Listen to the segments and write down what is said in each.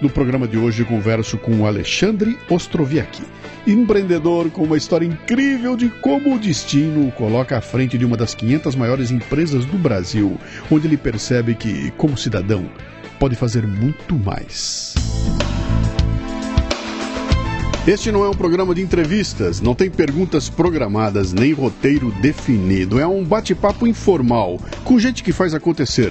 No programa de hoje converso com o Alexandre Ostroviecki, empreendedor com uma história incrível de como o destino o coloca à frente de uma das 500 maiores empresas do Brasil, onde ele percebe que, como cidadão, pode fazer muito mais. Este não é um programa de entrevistas, não tem perguntas programadas nem roteiro definido. É um bate-papo informal com gente que faz acontecer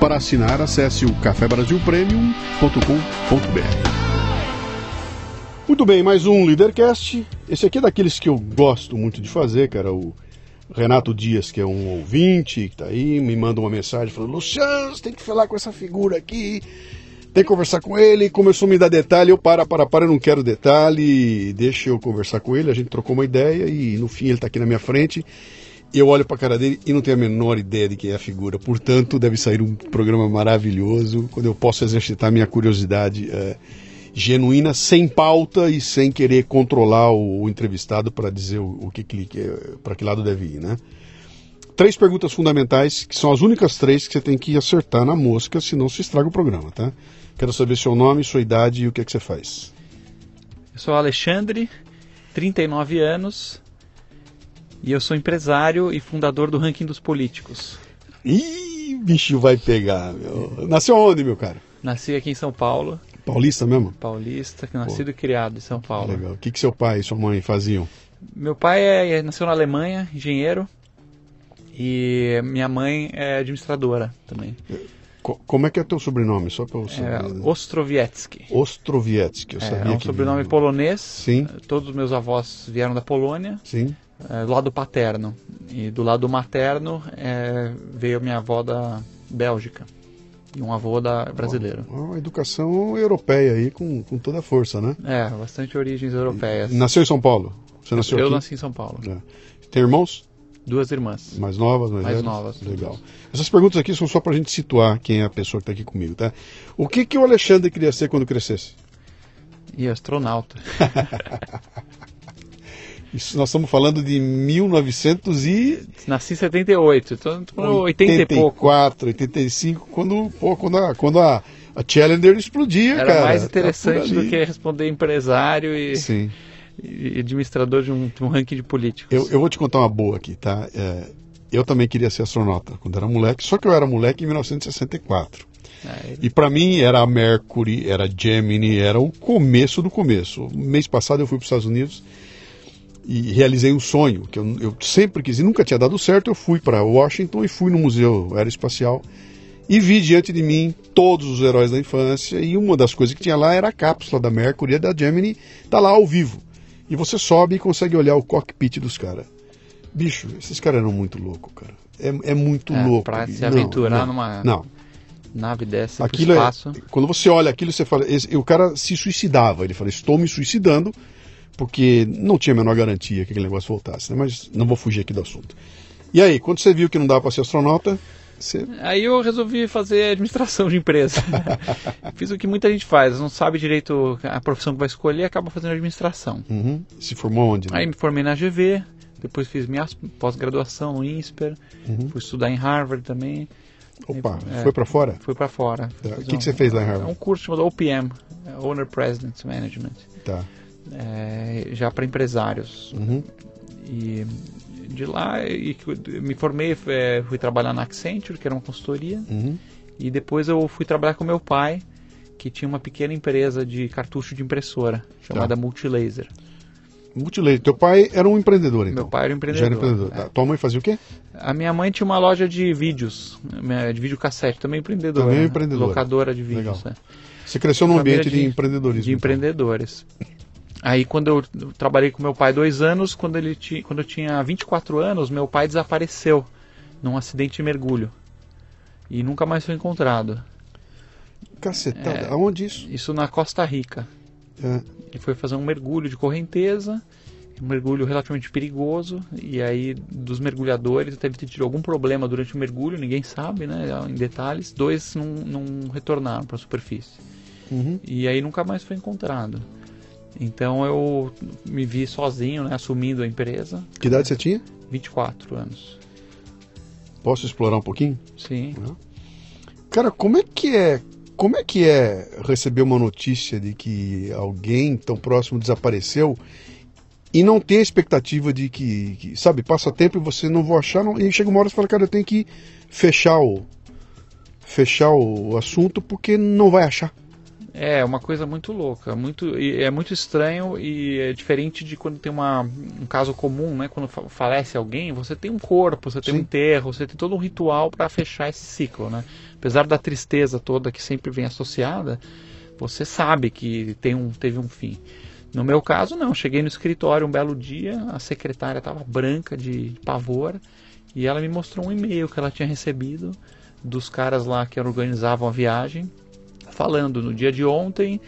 Para assinar, acesse o cafebrasilpremium.com.br. Muito bem, mais um Leadercast. Esse aqui é daqueles que eu gosto muito de fazer, cara. O Renato Dias, que é um ouvinte, que tá aí, me manda uma mensagem falando: Luciano, você tem que falar com essa figura aqui, tem que conversar com ele. Começou a me dar detalhe, eu para, para, para, eu não quero detalhe, deixa eu conversar com ele. A gente trocou uma ideia e no fim ele tá aqui na minha frente eu olho para a cara dele e não tenho a menor ideia de quem é a figura. Portanto, deve sair um programa maravilhoso, quando eu posso exercitar minha curiosidade é, genuína, sem pauta e sem querer controlar o, o entrevistado para dizer o, o que, que para que lado deve ir, né? Três perguntas fundamentais, que são as únicas três que você tem que acertar na mosca, senão se estraga o programa, tá? Quero saber seu nome, sua idade e o que é que você faz. Eu sou Alexandre, 39 anos, e eu sou empresário e fundador do Ranking dos Políticos. Ih, bicho vai pegar, meu. Nasceu onde, meu cara? Nasci aqui em São Paulo. Paulista mesmo? Paulista, nascido Pô. e criado em São Paulo. Legal. O que, que seu pai e sua mãe faziam? Meu pai é, é, nasceu na Alemanha, engenheiro. E minha mãe é administradora também. Como é que é teu sobrenome? Só para você. É, Ostrowiecki. Ostrowiecki, eu sabia é, é um que sobrenome polonês. Sim. Todos os meus avós vieram da Polônia. Sim é, do lado paterno. E do lado materno é, veio minha avó da Bélgica e um avô da brasileiro. Uma educação europeia aí com, com toda a força, né? É, bastante origens europeias. Nasceu em São Paulo? Você nasceu Eu aqui? nasci em São Paulo. É. Tem irmãos? Duas irmãs. Mais novas, mais, mais velhas? novas. Legal. Essas perguntas aqui são só para a gente situar quem é a pessoa que está aqui comigo, tá? O que, que o Alexandre queria ser quando crescesse? E astronauta. Isso nós estamos falando de 1900 e... Nasci em 78, então 80 e pouco. 84, 85, quando, pô, quando, a, quando a, a Challenger explodia, Era cara. mais interessante do que responder empresário e, Sim. e administrador de um, de um ranking de políticos. Eu, eu vou te contar uma boa aqui, tá? É, eu também queria ser astronauta quando era moleque, só que eu era moleque em 1964. É, E para mim era a Mercury, era a Gemini, era o começo do começo. Mês passado eu fui para os Estados Unidos e realizei um sonho que eu, eu sempre quis e nunca tinha dado certo. Eu fui para Washington e fui no Museu Aeroespacial e vi diante de mim todos os heróis da infância e uma das coisas que tinha lá era a cápsula da Mercury e da Gemini, tá lá ao vivo. E você sobe e consegue olhar o cockpit dos caras. Bicho, esses caras eram muito loucos, cara. É, é muito é, louco. Pra bicho. se aventurar não, numa Não, nave dessa aquilo é, espaço. quando você olha aquilo, você fala, esse- o cara se suicidava. Ele fala, estou me suicidando, porque não tinha a menor garantia que aquele negócio voltasse, né? Mas não vou fugir aqui do assunto. E aí, quando você viu que não dava para ser astronauta, você Aí eu resolvi fazer administração de empresa. Fiz o que muita gente faz, não sabe direito a profissão que vai escolher, acaba fazendo administração. uhum, se formou onde? né? Aí me formei na GV, depois fiz minha pós-graduação no INSPER, Uhum. fui estudar em Harvard também, Opa, é. foi para fora? fui para fora. Tá. O que que você fez lá em Harvard? um curso chamado OPM, Owner President Management, Tá. É, já para empresários. Uhum. E de lá e me formei, é, fui trabalhar na Accenture, que era uma consultoria, Uhum. e depois eu fui trabalhar com meu pai, que tinha uma pequena empresa de cartucho de impressora, chamada Tá. Multilaser. Multilaser. Teu pai era um empreendedor, então? Meu pai era um Já era empreendedor. empreendedor. é. Tá. Tua mãe fazia o quê? A minha mãe tinha uma loja de vídeos, de videocassete, também empreendedora. Também né? empreendedora. Locadora de vídeos. Legal. né? Você cresceu num ambiente de, de- empreendedorismo. de então. empreendedores. Aí quando eu trabalhei com meu pai dois anos, quando, ele ti, quando eu tinha 24 anos, meu pai desapareceu num acidente de mergulho. E nunca mais foi encontrado. Cacetada. É. Aonde isso? Isso na Costa Rica. É. Ele foi fazer um mergulho de correnteza, um mergulho relativamente perigoso, e aí dos mergulhadores deve ter tido algum problema durante o mergulho, ninguém sabe, né, em detalhes. Dois não, não retornaram para a superfície. Uhum. E aí nunca mais foi encontrado. Então eu me vi sozinho, né, assumindo a empresa, Que idade você tinha? 24 anos. Posso explorar um pouquinho? Sim. Cara, como é que é? Como é que é receber uma notícia de que alguém tão próximo desapareceu e não ter a expectativa de que, que, sabe, passa tempo e você não vou achar, não- e chega uma hora e fala, cara, eu tenho que fechar o fechar o assunto porque não vai achar. É uma coisa muito louca, muito e é muito estranho e é diferente de quando tem uma, um caso comum, né? Quando fa- falece alguém, você tem um corpo, você tem Sim. um enterro, você tem todo um ritual para fechar esse ciclo, né? Apesar da tristeza toda que sempre vem associada, você sabe que tem um, teve um fim. No meu caso, não. Cheguei no escritório um belo dia, a secretária estava branca de pavor e ela me mostrou um e-mail que ela tinha recebido dos caras lá que organizavam a viagem, falando no dia de ontem,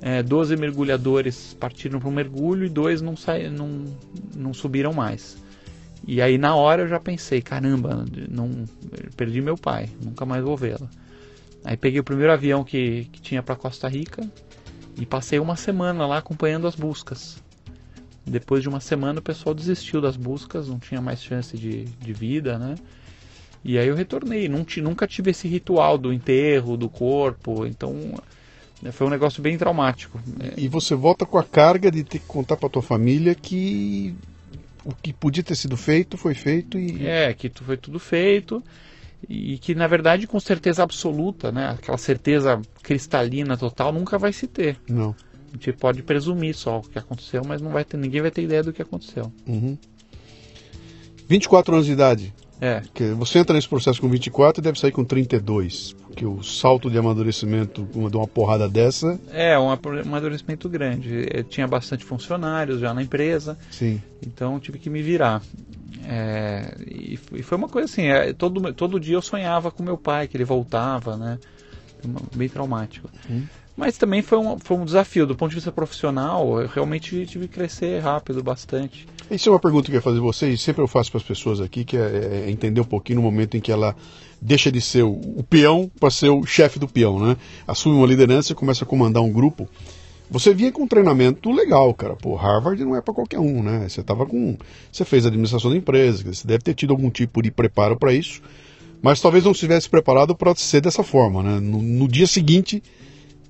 é, 12 mergulhadores partiram para um mergulho e dois não, não, não subiram mais. E aí na hora eu já pensei, caramba, não perdi meu pai, nunca mais vou vê-lo. Aí peguei o primeiro avião que, que tinha para Costa Rica e passei uma semana lá acompanhando as buscas. Depois de uma semana o pessoal desistiu das buscas, não tinha mais chance de, de vida, né? E aí eu retornei, nunca tive esse ritual do enterro, do corpo, então né, foi um negócio bem traumático. É, E você volta com a carga de ter que contar pra tua família que o que podia ter sido feito foi feito e É, que tu- foi tudo feito e que na verdade com certeza absoluta, né? Aquela certeza cristalina total nunca vai se ter. não. A gente pode presumir só o que aconteceu, mas não vai ter, ninguém vai ter ideia do que aconteceu. Uhum. 24 anos de idade. É, você entra nesse processo com 24 e deve sair com 32. Porque o salto de amadurecimento de uma porrada dessa. é um amadurecimento grande. Eu tinha bastante funcionários já na empresa, Sim. então tive que me virar. É, e, foi uma coisa assim, é, todo, todo dia eu sonhava com meu pai, que ele voltava, né? Bem traumático. Hum. Mas também foi um, foi um desafio. Do ponto de vista profissional, eu realmente tive que crescer rápido, bastante. Isso é uma pergunta que eu ia fazer vocês, sempre eu faço para as pessoas aqui, que é, é entender um pouquinho no momento em que ela deixa de ser o, o peão para ser o chefe do peão, né? Assume uma liderança e começa a comandar um grupo. Você vinha com um treinamento legal, cara. Pô, Harvard não é para qualquer um, né? Você tava com, você fez administração da empresa, você deve ter tido algum tipo de preparo para isso, mas talvez não estivesse preparado para ser dessa forma, né? No, no dia seguinte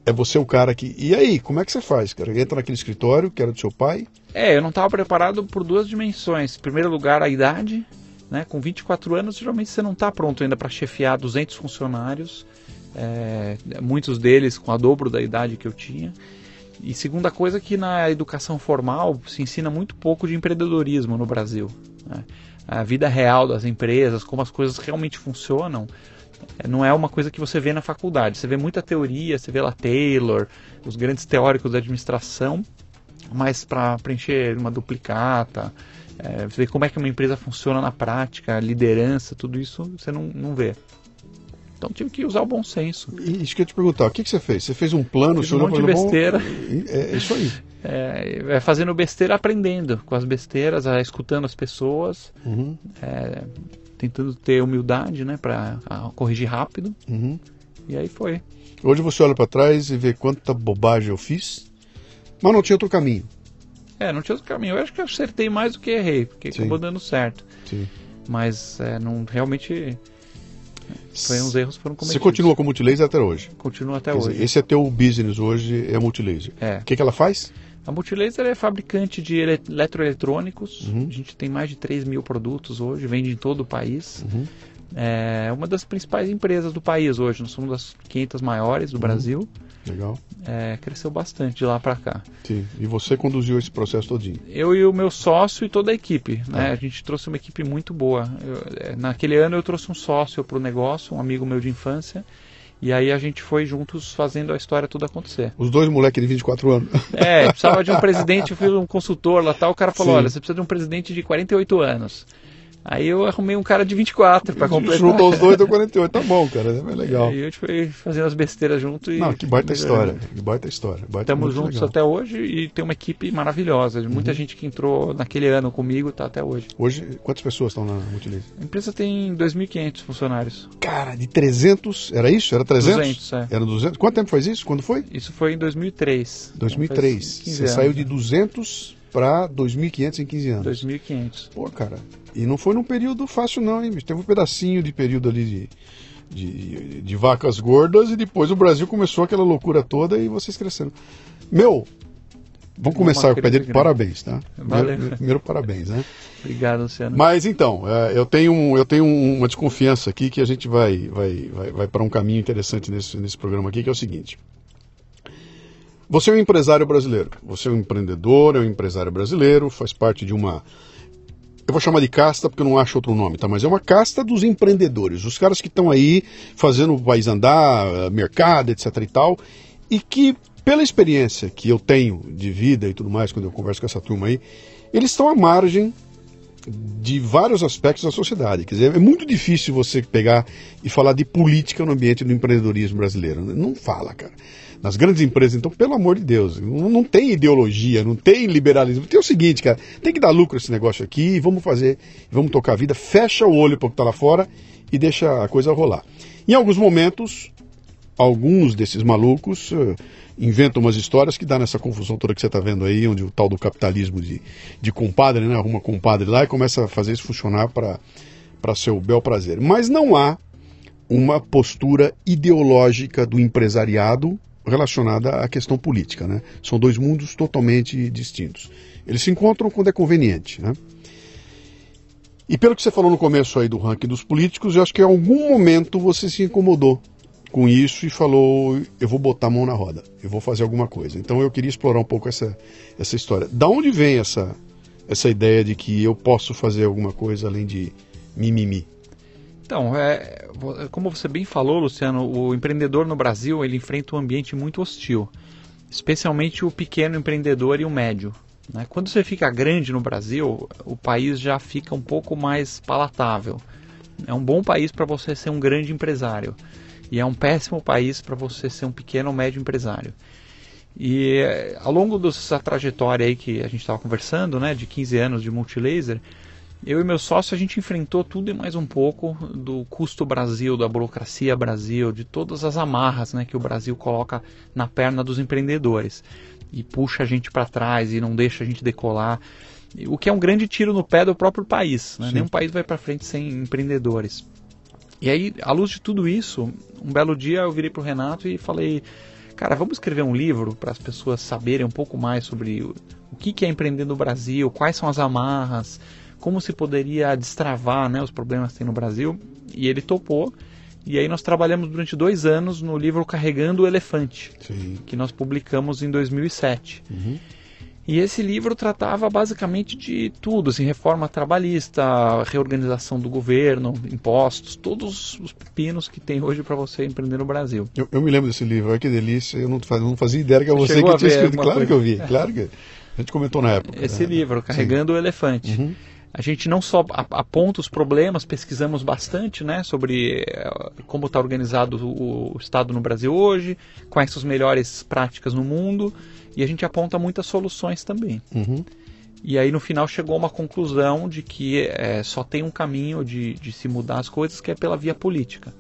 é você o cara que. E aí, como é que você faz, cara? Entra naquele escritório que era do seu pai. É, eu não estava preparado por duas dimensões. Em primeiro lugar, a idade. Né? Com 24 anos, geralmente você não está pronto ainda para chefiar 200 funcionários. é, muitos deles com a dobro da idade que eu tinha. E segunda coisa que na educação formal se ensina muito pouco de empreendedorismo no Brasil. né? A vida real das empresas, como as coisas realmente funcionam, não é uma coisa que você vê na faculdade. Você vê muita teoria, você vê lá Taylor, os grandes teóricos da administração, mas para preencher uma duplicata, é, ver como é que uma empresa funciona na prática, liderança, tudo isso você não, não vê. Então tive que usar o bom senso. E isso que eu te perguntar, o que, que você fez? Você fez um plano, Fiz um monte de falou, "Bom, besteira." É, é isso aí. É, é fazendo besteira, aprendendo com as besteiras, é, escutando as pessoas, Uhum, é, tentando ter humildade, né, para corrigir rápido. uhum. E aí foi. Hoje você olha para trás e vê quanta bobagem eu fiz, mas não tinha outro caminho. É, não tinha outro caminho. Eu acho que eu acertei mais do que errei, porque Sim. acabou dando certo. Sim. Mas é, não realmente foi uns erros foram cometidos. Você continua com multilaser até hoje. Continua até Quer dizer, hoje. esse é teu business hoje, é multilaser. É. O que, que ela faz? A Multilaser é fabricante de ele- eletroeletrônicos. Uhum. A gente tem mais de 3 mil produtos hoje, vende em todo o país. Uhum. É uma das principais empresas do país hoje. Nós somos das 500 maiores do Uhum. Brasil. Legal. É, cresceu bastante de lá para cá. Sim. E você conduziu esse processo todinho. Eu e o meu sócio e toda a equipe. Né? Ah. A gente trouxe uma equipe muito boa. Eu, é, naquele ano eu trouxe um sócio para o negócio, um amigo meu de infância. E aí a gente foi juntos fazendo a história toda acontecer. Os dois moleques de 24 anos. É, precisava de um presidente, eu fui um consultor lá tal, o cara falou, Sim. olha, você precisa de um presidente de 48 anos. Aí eu arrumei um cara de 24 para completar. Juntou os dois, deu 48. Tá bom, cara. É legal. E a gente foi fazendo as besteiras junto e. Não, que baita história. Que baita história. Baita Estamos juntos legal. até hoje e tem uma equipe maravilhosa. Muita gente que entrou naquele ano comigo está até hoje. Hoje, quantas pessoas estão na Multilaser? A empresa tem 2.500 funcionários. Cara, de 300, era isso? Era 300? 200, é. Era 200. Quanto tempo faz isso? Quando foi? Isso foi em 2003. 2003. Então, faz 15 Você anos. saiu de 200 para 2.500 em 15 anos. 2.500. Pô, cara. E não foi num período fácil, não, hein? bicho? Teve um pedacinho de período ali de, de, de vacas gordas e depois o Brasil começou aquela loucura toda e vocês cresceram. Meu, vamos começar com crise Parabéns, tá? Valeu. Primeiro, primeiro parabéns, né? Obrigado, Luciano. Mas então, é, eu tenho, eu tenho uma desconfiança aqui que a gente vai, vai, vai, vai para um caminho interessante nesse, nesse programa aqui, que é o seguinte. Você é um empresário brasileiro, você é um empreendedor, é um empresário brasileiro, faz parte de uma. Eu vou chamar de casta porque eu não acho outro nome, tá? Mas é uma casta dos empreendedores, os caras que estão aí fazendo o país andar, mercado, etc e tal, e que, pela experiência que eu tenho de vida e tudo mais, quando eu converso com essa turma aí, eles estão à margem de vários aspectos da sociedade. Quer dizer, é muito difícil você pegar e falar de política no ambiente do empreendedorismo brasileiro. Não fala, cara. Nas grandes empresas, então, pelo amor de Deus, não, não tem ideologia, não tem liberalismo. Tem o seguinte, cara, tem que dar lucro esse negócio aqui, vamos fazer, vamos tocar a vida, fecha o olho para o que está lá fora e deixa a coisa rolar. Em alguns momentos, alguns desses malucos eh, inventam umas histórias que dá nessa confusão toda que você está vendo aí, onde o tal do capitalismo de, de compadre, né, arruma compadre lá e começa a fazer isso funcionar para seu bel prazer. Mas não há uma postura ideológica do empresariado relacionada à questão política. Né? São dois mundos totalmente distintos. Eles se encontram quando é conveniente. Né? E pelo que você falou no começo aí do ranking dos políticos, eu acho que em algum momento você se incomodou com isso e falou: eu vou botar a mão na roda, eu vou fazer alguma coisa. Então eu queria explorar um pouco essa, essa história. Da onde vem essa, essa ideia de que eu posso fazer alguma coisa além de mimimi? Então, é, como você bem falou, Luciano, o empreendedor no Brasil ele enfrenta um ambiente muito hostil, especialmente o pequeno empreendedor e o médio. né? Quando você fica grande no Brasil, o país já fica um pouco mais palatável. É um bom país para você ser um grande empresário e é um péssimo país para você ser um pequeno ou médio empresário. E eh, ao longo dessa trajetória aí que a gente estava conversando, né, de 15 anos de multilaser, eu e meu sócio a gente enfrentou tudo e mais um pouco do custo Brasil, da burocracia Brasil, de todas as amarras né, que o Brasil coloca na perna dos empreendedores e puxa a gente para trás e não deixa a gente decolar. O que é um grande tiro no pé do próprio país. Né? Nenhum país vai para frente sem empreendedores. E aí, à luz de tudo isso, um belo dia eu virei pro Renato e falei: Cara, vamos escrever um livro para as pessoas saberem um pouco mais sobre o, que é empreender no Brasil, quais são as amarras, como se poderia destravar né, os problemas que tem no Brasil. E ele topou. E aí nós trabalhamos durante dois anos no livro Carregando o Elefante, Sim. que nós publicamos em 2007. Uhum. E esse livro tratava basicamente de tudo, assim, reforma trabalhista, reorganização do governo, impostos, todos os pepinos que tem hoje para você empreender no Brasil. Eu, eu me lembro desse livro, olha que delícia. Eu não, não fazia ideia que era você Chegou que tinha escrito. Claro coisa? que eu vi, claro que a gente comentou na época. Esse né? livro, Carregando o Elefante. Uhum. A gente não só aponta os problemas, pesquisamos bastante né, sobre eh, como está organizado o, Estado no Brasil hoje, quais são as melhores práticas no mundo, e a gente aponta muitas soluções também. Uhum. E aí no final chegou a uma conclusão de que eh, só tem um caminho de, de se mudar as coisas que é pela via política.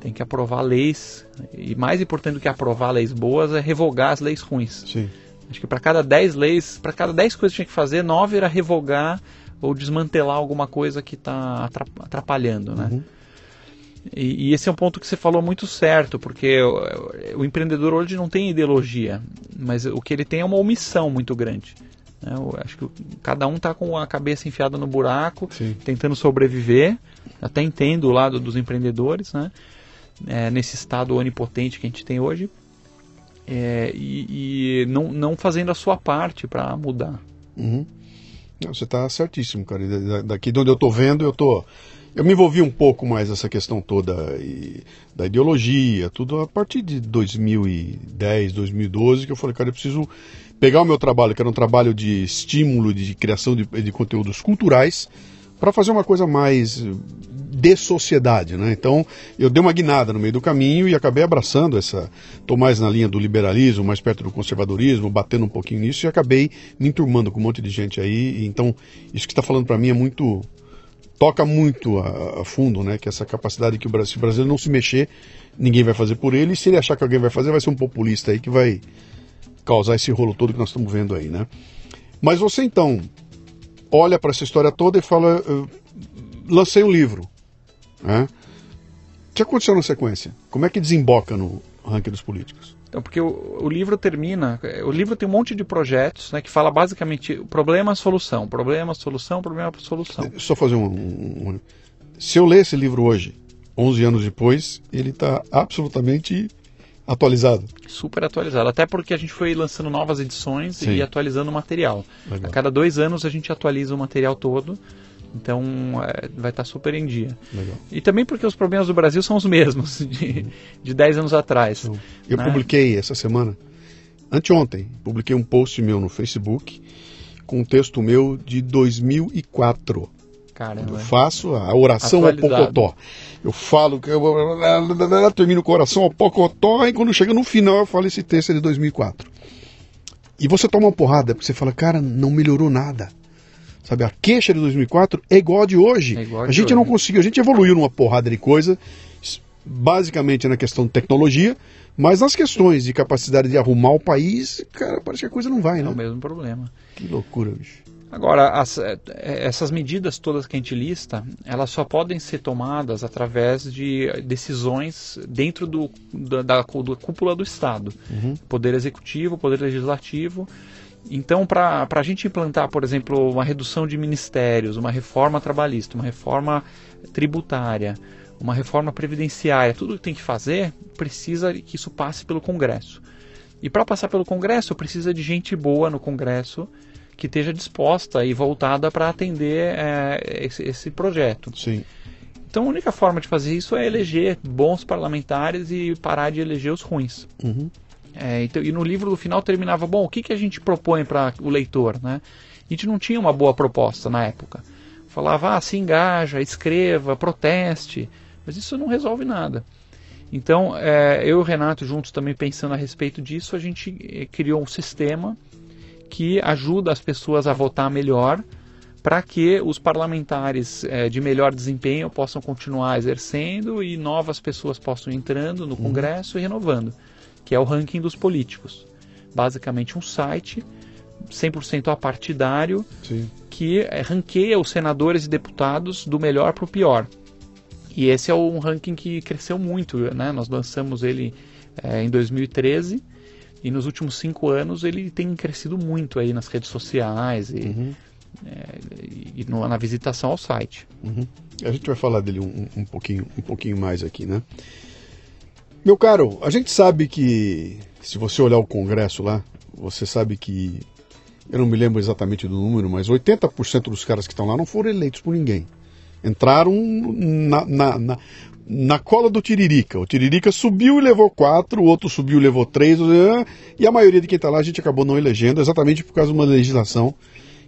Tem que aprovar leis, e mais importante do que aprovar leis boas é revogar as leis ruins. Sim. Acho que para cada 10 leis, para cada 10 coisas que tinha que fazer, 9 era revogar ou desmantelar alguma coisa que está atrapalhando, né? Uhum. E, e esse é um ponto que você falou muito certo, porque o, o empreendedor hoje não tem ideologia, mas o que ele tem é uma omissão muito grande. Né? Eu acho que cada um está com a cabeça enfiada no buraco, Sim. tentando sobreviver. Até entendo o lado dos empreendedores, né? É, nesse estado onipotente que a gente tem hoje. É, e, e não, não fazendo a sua parte para mudar. Uhum. Você está certíssimo, cara. Da- Daqui de onde eu estou vendo, eu tô. Eu me envolvi um pouco mais nessa questão toda da ideologia, tudo a partir de 2010, 2012, que eu falei, cara, eu preciso pegar o meu trabalho, que era um trabalho de estímulo, de criação de, de conteúdos culturais, para fazer uma coisa mais de sociedade, né? Então, eu dei uma guinada no meio do caminho e acabei abraçando essa, tô mais na linha do liberalismo, mais perto do conservadorismo, batendo um pouquinho nisso e acabei me enturmando com um monte de gente aí. Então, isso que está falando para mim é muito toca muito a, a fundo, né? Que essa capacidade que o Brasil, se o Brasil não se mexer, ninguém vai fazer por ele. E se ele achar que alguém vai fazer, vai ser um populista aí que vai causar esse rolo todo que nós estamos vendo aí, né? Mas você então olha para essa história toda e fala, "Eu lancei um livro, né? O que aconteceu na sequência? Como é que desemboca no ranking dos políticos? Então, porque o, o livro termina, o livro tem um monte de projetos né, que fala basicamente problema, solução, problema, solução, problema, solução. Só fazer um, um- um- Se eu ler esse livro hoje, 11 anos depois, ele está absolutamente atualizado. Super atualizado, até porque a gente foi lançando novas edições Sim. e atualizando o material. Legal. A cada dois anos a gente atualiza o material todo, então é, vai estar super em dia. Legal. E também porque os problemas do Brasil são os mesmos de, de 10 anos atrás. Então, eu né? publiquei essa semana, anteontem, publiquei um post meu no Facebook com um texto meu de 2004. Caramba. Eu faço a oração ao. Pocotó. Eu falo que eu termino com a oração ao Pocotó e quando chega no final eu falo esse texto é de 2004. E você toma uma porrada porque você fala, cara, não melhorou nada. Sabe, a queixa de 2004 é igual a de hoje. É a a de gente não hoje. conseguiu, a gente evoluiu numa porrada de coisa, basicamente na questão de tecnologia, mas nas questões de capacidade de arrumar o país, cara, parece que a coisa não vai, É o né? mesmo problema. Que loucura, bicho. Agora, as- eh, essas medidas todas que a gente lista, elas só podem ser tomadas através de decisões dentro do, da, da da cúpula do Estado. Poder Executivo, Poder Legislativo. Então, para a gente implantar, por exemplo, uma redução de ministérios, uma reforma trabalhista, uma reforma tributária, uma reforma previdenciária, tudo que tem que fazer, precisa que isso passe pelo Congresso. E para passar pelo Congresso, precisa de gente boa no Congresso que esteja disposta e voltada para atender eh, esse, esse projeto. Sim. Então a única forma de fazer isso é eleger bons parlamentares e parar de eleger os ruins. Uhum. É, então, e no livro do final terminava, bom, o que, que a gente propõe para o leitor? Né? A gente não tinha uma boa proposta na época. Falava, ah, se engaja, escreva, proteste, mas isso não resolve nada. Então, é, eu e o Renato, juntos também pensando a respeito disso, a gente eh, criou um sistema que ajuda as pessoas a votar melhor para que os parlamentares eh, de melhor desempenho possam continuar exercendo e novas pessoas possam entrando no Congresso e renovando, que é o ranking dos políticos. Basicamente um site 100% apartidário Sim. que eh, ranqueia os senadores e deputados do melhor para o pior. E esse é um ranking que cresceu muito, né? Nós lançamos ele eh, em 2013 e nos últimos cinco anos ele tem crescido muito aí nas redes sociais e, Uhum. eh, e no- na visitação ao site. Uhum. A gente vai falar dele um, um pouquinho, um pouquinho mais aqui, né? Meu caro, a gente sabe que se você olhar o Congresso lá, você sabe que eu não me lembro exatamente do número, mas 80% dos caras que estão lá não foram eleitos por ninguém. Entraram na, na, na, na cola do Tiririca. O Tiririca subiu e levou quatro, o outro subiu e levou três, e a maioria de quem está lá a gente acabou não elegendo, exatamente por causa de uma legislação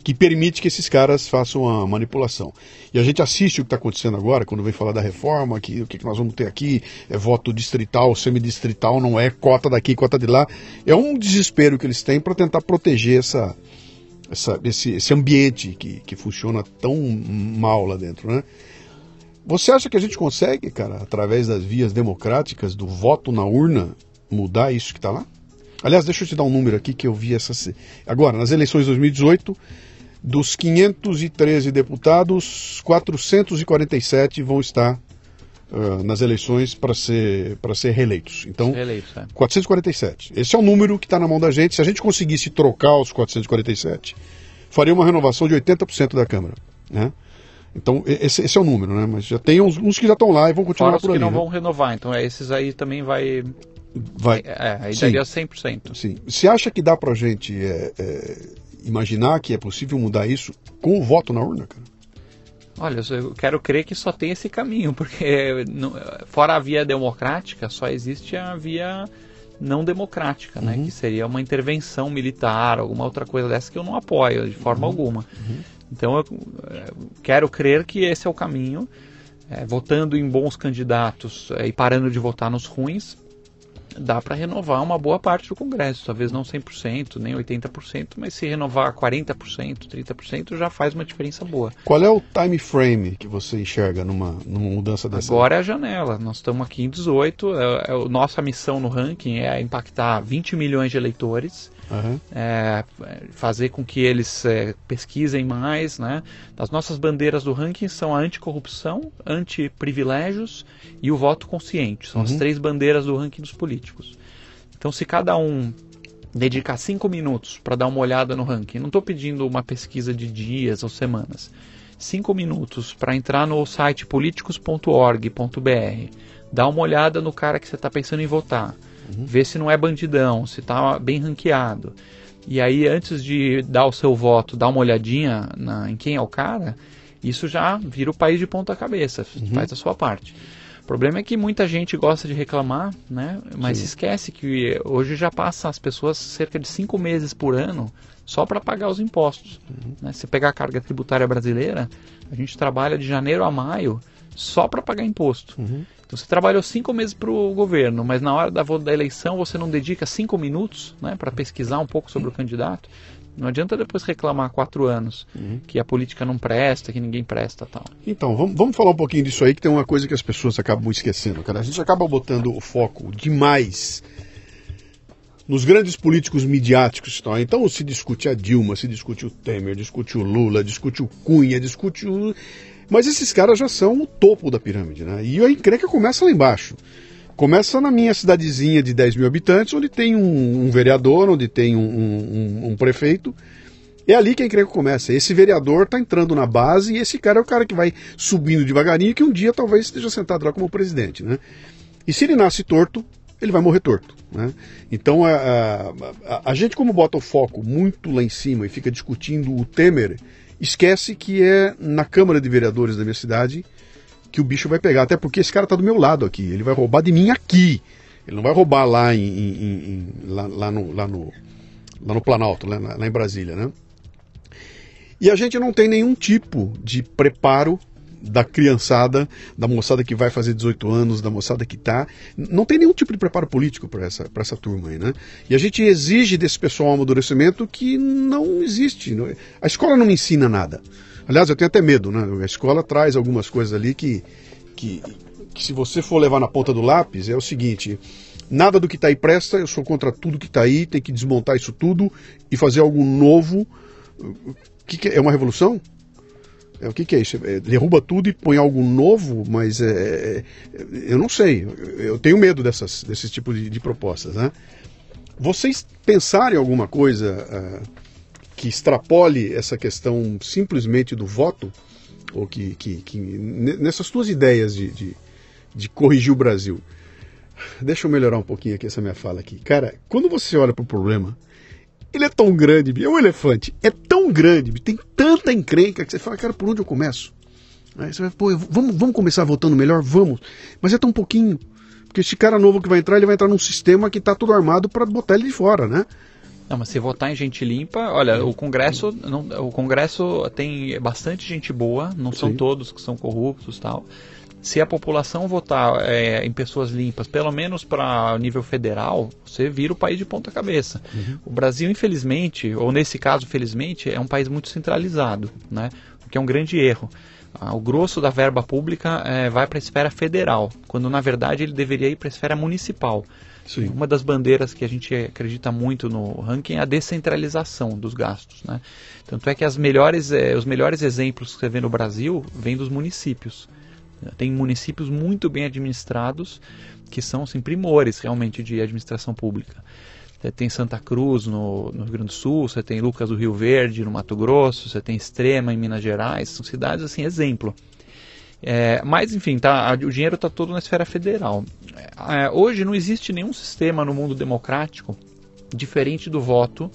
que permite que esses caras façam a manipulação. E a gente assiste o que está acontecendo agora, quando vem falar da reforma, que o que, nós vamos ter aqui é voto distrital, semidistrital, não é cota daqui, cota de lá. É um desespero que eles têm para tentar proteger essa, essa, esse, esse ambiente que, que funciona tão mal lá dentro, né? Você acha que a gente consegue, cara, através das vias democráticas, do voto na urna, mudar isso que está lá? Aliás, deixa eu te dar um número aqui que eu vi essa. Agora, nas eleições de 2018, dos 513 deputados, 447 vão estar ah, nas eleições para ser, ser reeleitos. Então, Reeleitos, é. 447. Esse é o número que está na mão da gente. Se a gente conseguisse trocar os 447, faria uma renovação de 80% da Câmara. Né? Então, esse, esse, é o número, né? Mas já tem uns, uns que já estão lá e vão continuar Fora por ali. que não né? vão renovar, então esses aí também vai. Vai. É, aí Sim. daria 100%. Sim. Você acha que dá pra gente é, é, imaginar que é possível mudar isso com o voto na urna, cara? Olha, eu quero crer que só tem esse caminho, porque não- fora a via democrática, só existe a via não democrática, né? Que seria uma intervenção militar, alguma outra coisa dessa que eu não apoio de forma alguma. Então eu eh, quero crer que esse é o caminho, eh, votando em bons candidatos eh, e parando de votar nos ruins, dá para renovar uma boa parte do Congresso, talvez não 100%, nem 80%, mas se renovar 40%, 30% já faz uma diferença boa. Qual é o time frame que você enxerga numa, numa mudança dessa? Agora é a janela. Nós estamos aqui em 18. É, é, nossa missão no ranking é impactar 20 milhões de eleitores, Aham. é, fazer com que eles é, pesquisem mais. Né? As nossas bandeiras do ranking são a anticorrupção, antiprivilégios e o voto consciente. São as Uhum. três bandeiras do ranking dos políticos. Então, se cada um dedicar cinco minutos para dar uma olhada no ranking, não estou pedindo uma pesquisa de dias ou semanas. Cinco minutos para entrar no site políticos.org.br, dar uma olhada no cara que você está pensando em votar, ver se não é bandidão, se está bem ranqueado. E aí, antes de dar o seu voto, dar uma olhadinha na- em quem é o cara, isso já vira o país de ponta cabeça, faz a sua parte. O problema é que muita gente gosta de reclamar, né? Mas Sim. esquece que hoje já passa as pessoas cerca de cinco meses por ano só para pagar os impostos. Né? Se pegar a carga tributária brasileira, a gente trabalha de janeiro a maio só para pagar imposto. Uhum. Então você trabalhou cinco meses para o governo, mas na hora da, da eleição você não dedica cinco minutos né, para pesquisar um pouco sobre o candidato. Não adianta depois reclamar quatro anos que a política não presta, que ninguém presta tal. Então, vamos, vamos falar um pouquinho disso aí, que tem uma coisa que as pessoas acabam esquecendo, cara. A gente acaba botando o foco demais nos grandes políticos midiáticos. Tá? Então se discute a Dilma, se discute o Temer, discute o Lula, discute o Cunha, discute o. Mas esses caras já são o topo da pirâmide, né? E a encrenca começa lá embaixo. Começa na minha cidadezinha de 10 mil habitantes, onde tem um, um vereador, onde tem um, um- um prefeito. É ali que a encrenca começa. Esse vereador está entrando na base e esse cara é o cara que vai subindo devagarinho que um dia talvez esteja sentado lá como presidente, né? E se ele nasce torto, ele vai morrer torto. Né? Então a, a, a- a gente, como bota o foco muito lá em cima e fica discutindo o Temer, esquece que é na Câmara de Vereadores da minha cidade que o bicho vai pegar. Até porque esse cara está do meu lado aqui. Ele vai roubar de mim aqui. Ele não vai roubar lá, em, em- em- lá, lá no, lá, no, lá no Planalto, lá, lá em Brasília, né? E a gente não tem nenhum tipo de preparo da criançada, da moçada que vai fazer 18 anos, da moçada que tá. Não tem nenhum tipo de preparo político para essa, pra essa turma aí, né? E a gente exige desse pessoal um amadurecimento que não existe. não- A escola não me ensina nada. Aliás, eu tenho até medo, né? A escola traz algumas coisas ali que, que, que se você for levar na ponta do lápis, é o seguinte. Nada do que está aí presta, eu sou contra tudo que está aí, tem que desmontar isso tudo e fazer algo novo. Que, que é? É uma revolução? É, o que, que é isso? É, derruba tudo e põe algo novo, mas é, é, eu não sei. Eu, tenho medo dessas, desses tipos de, de propostas. Né? Vocês pensarem em alguma coisa ah, que extrapole essa questão simplesmente do voto, ou que, que, que ne- nessas tuas ideias de, de, de corrigir o Brasil, deixa eu melhorar um pouquinho aqui essa minha fala aqui. Cara, quando você olha para o problema, ele é tão grande, bicho, é um elefante, é tão grande, bicho, tem tanta encrenca que você fala, cara, por onde eu começo? Aí você vai, pô, vamos, vamos começar votando melhor? Vamos. Mas é tão pouquinho. Porque esse cara novo que vai entrar, ele vai entrar num sistema que tá tudo armado para botar ele de fora, né? Não, mas se votar em gente limpa, olha, o Congresso, não, o Congresso tem bastante gente boa, não são Sim. todos que são corruptos tal. Se a população votar é, em pessoas limpas, pelo menos para nível federal, você vira o país de ponta cabeça. O Brasil, infelizmente, ou nesse caso, felizmente, é um país muito centralizado, né? O que é um grande erro. Ah, O grosso da verba pública eh, vai para a esfera federal, quando na verdade ele deveria ir para a esfera municipal. Sim. Uma das bandeiras que a gente acredita muito no ranking é a descentralização dos gastos. Né? Tanto é que melhores, eh, os melhores exemplos que você vê no Brasil vêm dos municípios. Tem municípios muito bem administrados que são assim, primores realmente de administração pública. Você tem Santa Cruz no, no Rio Grande do Sul, você tem Lucas do Rio Verde no Mato Grosso, você tem Extrema em Minas Gerais, são cidades assim, exemplo. É, mas, enfim, tá, o dinheiro está todo na esfera federal. É, hoje não existe nenhum sistema no mundo democrático diferente do voto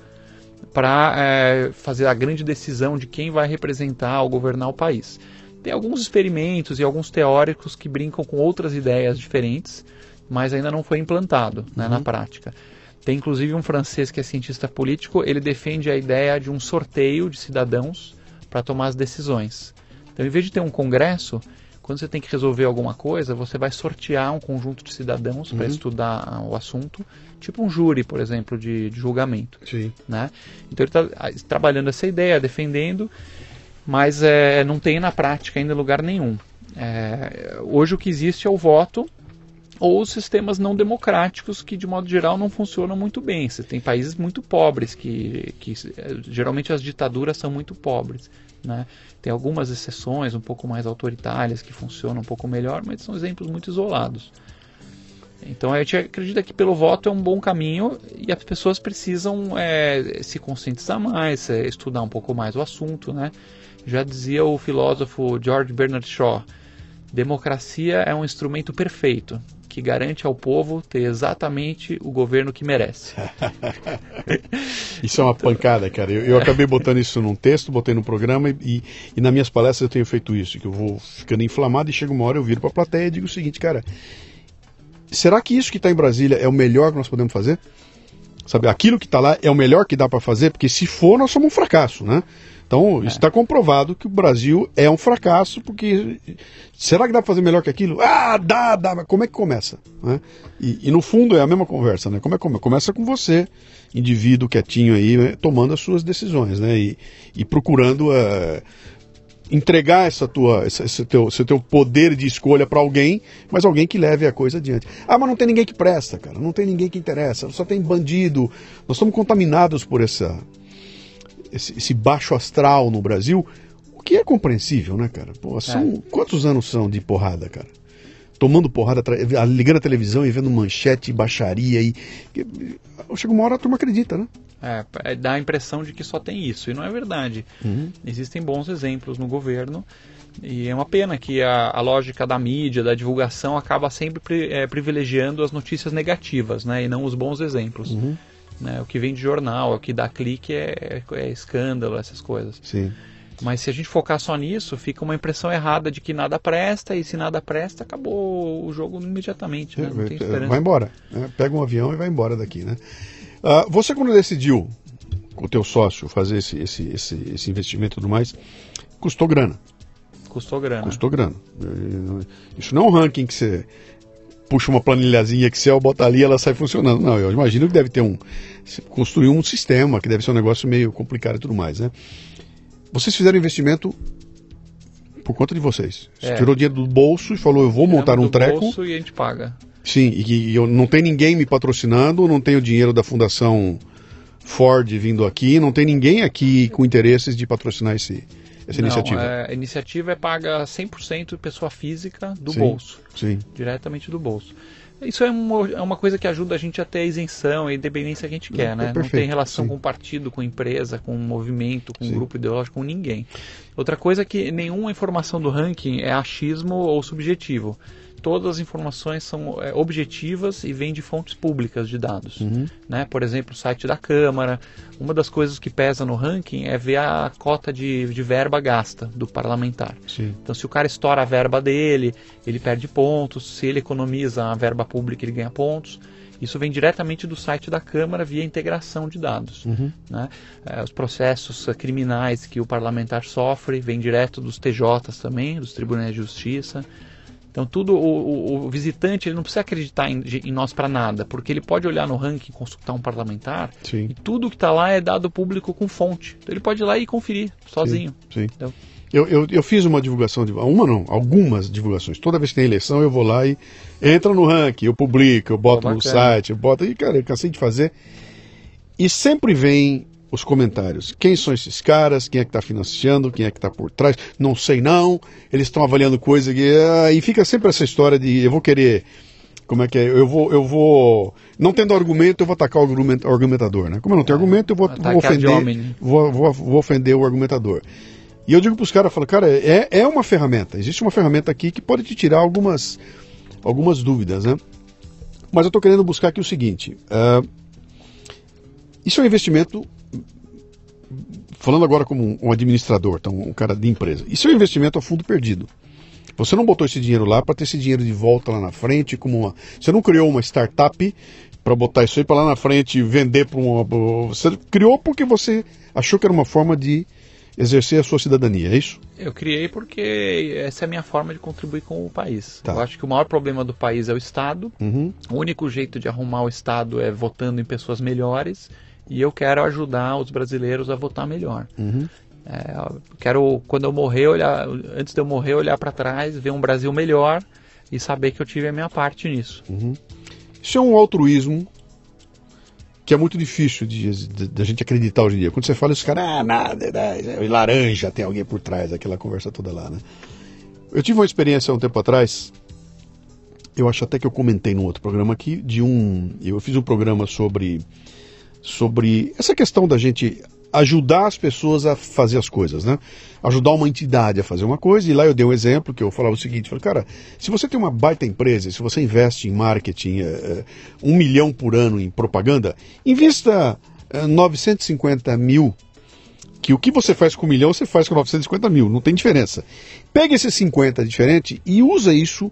para é, fazer a grande decisão de quem vai representar ou governar o país. Tem alguns experimentos e alguns teóricos que brincam com outras ideias diferentes, mas ainda não foi implantado né, uhum. na prática. Tem inclusive um francês que é cientista político, ele defende a ideia de um sorteio de cidadãos para tomar as decisões. Então, em vez de ter um congresso, quando você tem que resolver alguma coisa, você vai sortear um conjunto de cidadãos uhum. para estudar o assunto, tipo um júri, por exemplo, de, de julgamento. Sim. Né? Então ele está trabalhando essa ideia, defendendo, mas é, não tem na prática ainda lugar nenhum. É, hoje o que existe é o voto ou os sistemas não democráticos que de modo geral não funcionam muito bem. Você tem países muito pobres que, que geralmente as ditaduras são muito pobres. Né? Tem algumas exceções um pouco mais autoritárias que funcionam um pouco melhor, mas são exemplos muito isolados. Então a gente acredita que pelo voto é um bom caminho e as pessoas precisam é, se conscientizar mais, é, estudar um pouco mais o assunto. Né? Já dizia o filósofo George Bernard Shaw: democracia é um instrumento perfeito que garante ao povo ter exatamente o governo que merece. isso é uma pancada, cara. Eu, eu, acabei botando isso num texto, botei no programa e, e, nas minhas palestras eu tenho feito isso, que eu vou ficando inflamado e chega uma hora eu viro para a plateia e digo o seguinte, cara, será que isso que está em Brasília é o melhor que nós podemos fazer? Sabe, aquilo que está lá é o melhor que dá para fazer, porque se for, nós somos um fracasso, né? Então, é. está comprovado que o Brasil é um fracasso, porque será que dá para fazer melhor que aquilo? Ah, dá, dá, como é que começa? Né? E, e, no fundo é a mesma conversa, né? Como é que começa? Começa com você, indivíduo quietinho aí, né? tomando as suas decisões, né? E, e procurando uh, entregar essa tua, esse, esse, teu, esse teu poder de escolha para alguém, mas alguém que leve a coisa adiante. Ah, mas não tem ninguém que presta, cara, não tem ninguém que interessa, só tem bandido. Nós estamos contaminados por essa esse, esse, baixo astral no Brasil, o que é compreensível, né, cara? Pô, são, é. Quantos anos são de porrada, cara? Tomando porrada, ligando a televisão e vendo manchete, baixaria e. Chega uma hora a turma acredita, né? É, é, dá a impressão de que só tem isso, e não é verdade. Uhum. Existem bons exemplos no governo, e é uma pena que a, a lógica da mídia, da divulgação, acaba sempre pri, é, privilegiando as notícias negativas, né, e não os bons exemplos. Uhum. Né? O que vem de jornal, o que dá clique é, é escândalo, essas coisas. Sim. Mas se a gente focar só nisso, fica uma impressão errada de que nada presta, e se nada presta, acabou o jogo imediatamente. Né? Não tem esperança. Vai embora. Né? Pega um avião e vai embora daqui. Né? Uh, você, quando decidiu com o teu sócio fazer esse, esse, esse, esse investimento e tudo mais, custou grana. Custou grana. Custou grana. Isso não é um ranking que você puxa uma planilhazinha Excel, bota ali ela sai funcionando. Não, eu imagino que deve ter um. construir um sistema, que deve ser um negócio meio complicado e tudo mais, né? Vocês fizeram investimento por conta de vocês. Você é. tirou dinheiro do bolso e falou, eu vou Tiramos montar um do treco. bolso e a gente paga. Sim, e, e eu não tem ninguém me patrocinando, não tenho dinheiro da Fundação Ford vindo aqui, não tem ninguém aqui com interesses de patrocinar esse, essa Não, iniciativa? É, a iniciativa é paga 100% pessoa física do sim, bolso. Sim. Diretamente do bolso. Isso é uma, é uma coisa que ajuda a gente a ter a isenção e a independência que a gente quer, é, né? Perfeito, Não tem relação sim. com partido, com empresa, com movimento, com sim. grupo ideológico, com ninguém. Outra coisa é que nenhuma informação do ranking é achismo ou subjetivo todas as informações são é, objetivas e vêm de fontes públicas de dados. Uhum. Né? Por exemplo, o site da Câmara. Uma das coisas que pesa no ranking é ver a cota de, de verba gasta do parlamentar. Sim. Então, se o cara estoura a verba dele, ele perde pontos. Se ele economiza a verba pública, ele ganha pontos. Isso vem diretamente do site da Câmara via integração de dados. Uhum. Né? É, os processos criminais que o parlamentar sofre vêm direto dos TJs também, dos Tribunais de Justiça. Então tudo o, o, visitante ele não precisa acreditar em, em nós para nada, porque ele pode olhar no ranking, consultar um parlamentar sim. e tudo que está lá é dado público com fonte. Então ele pode ir lá e conferir sozinho. Sim. sim. Eu, eu, eu, fiz uma divulgação, de, uma não, algumas divulgações. Toda vez que tem eleição eu vou lá e entra no ranking, eu publico, eu boto no site, eu boto. E cara, eu cansei de fazer. E sempre vem os comentários. Quem são esses caras? Quem é que está financiando? Quem é que está por trás? Não sei não. Eles estão avaliando coisa que, ah, e fica sempre essa história de eu vou querer Como é que é? Eu vou, eu vou. Não tendo argumento, eu vou atacar o argument- o argumentador, né? Como eu não tenho argumento, eu vou, vou ofender. hominem. Vou, vou, vou ofender o argumentador. E eu digo para os caras, falo, cara, é, é uma ferramenta. Existe uma ferramenta aqui que pode te tirar algumas, algumas dúvidas, né? Mas eu estou querendo buscar aqui o seguinte. ah, isso é um investimento. Falando agora como um- um administrador, então um cara de empresa. Isso é um investimento a fundo perdido. Você não botou esse dinheiro lá para ter esse dinheiro de volta lá na frente, como uma. Você não criou uma startup para botar isso aí para lá na frente vender para uma. Você criou porque você achou que era uma forma de exercer a sua cidadania, é isso? Eu criei porque essa é a minha forma de contribuir com o país. Tá. Eu acho que o maior problema do país é o Estado. Uhum. O único jeito de arrumar o Estado é votando em pessoas melhores. E eu quero ajudar os brasileiros a votar melhor. Uhum. É, quero, quando eu morrer, olhar, antes de eu morrer, olhar para trás, ver um Brasil melhor e saber que eu tive a minha parte nisso. Isso é um altruísmo que é muito difícil de, de- de a gente acreditar hoje em dia. Quando você fala, os caras, ah, nada, é, é laranja, tem alguém por trás, aquela conversa toda lá, né? Eu tive uma experiência há um tempo atrás, eu acho até que eu comentei num outro programa aqui, de um. Eu fiz um programa sobre, sobre essa questão da gente ajudar as pessoas a fazer as coisas, né? Ajudar uma entidade a fazer uma coisa, e lá eu dei um exemplo que eu falava o seguinte: falei, cara, se você tem uma baita empresa, se você investe em marketing, eh, um milhão por ano em propaganda, investa eh, 950 mil que o que você faz com um milhão, você faz com 950 mil, não tem diferença. Pega esses 50 diferente e usa isso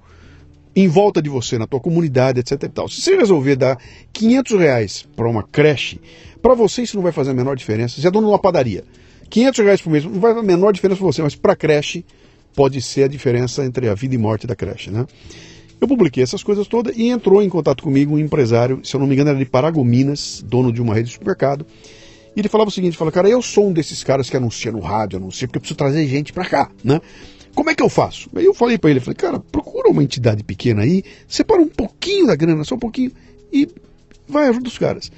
em volta de você, na tua comunidade, etc e tal. Se você resolver dar 500 reais para uma creche, para você isso não vai fazer a menor diferença. Você é dono de uma padaria, 500 reais por mês não vai fazer a menor diferença para você, mas para a creche pode ser a diferença entre a vida e morte da creche, né? Eu publiquei essas coisas todas e entrou em contato comigo um empresário, se eu não me engano era de Paragominas, dono de uma rede de supermercado, e ele falava o seguinte, falou, cara, eu sou um desses caras que anuncia no rádio, anuncia, porque eu preciso trazer gente pra cá, né? Como é que eu faço? Aí eu falei pra ele, falei, cara, procura uma entidade pequena aí, separa um pouquinho da grana, só um pouquinho, e vai, ajuda os caras.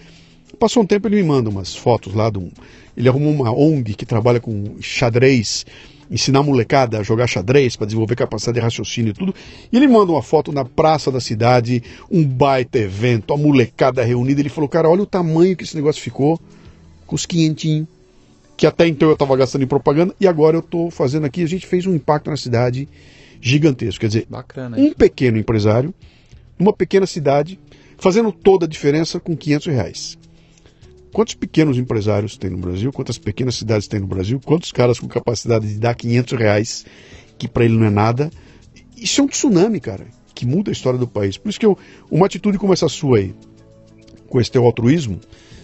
Passou um tempo, ele me manda umas fotos lá de um... Ele arrumou uma ONG que trabalha com xadrez, ensinar a molecada a jogar xadrez para desenvolver capacidade de raciocínio e tudo. E ele manda uma foto na praça da cidade, um baita evento, a molecada reunida. Ele falou, cara, olha o tamanho que esse negócio ficou com os quinhentinhos, que até então eu estava gastando em propaganda, e agora eu estou fazendo aqui. A gente fez um impacto na cidade gigantesco. Quer dizer, Bacana. um pequeno empresário, numa pequena cidade, fazendo toda a diferença com 500 reais. Quantos pequenos empresários tem no Brasil? Quantas pequenas cidades tem no Brasil? Quantos caras com capacidade de dar 500 reais, que para ele não é nada? Isso é um tsunami, cara, que muda a história do país. Por isso que eu, uma atitude como essa sua aí, com esse teu altruísmo,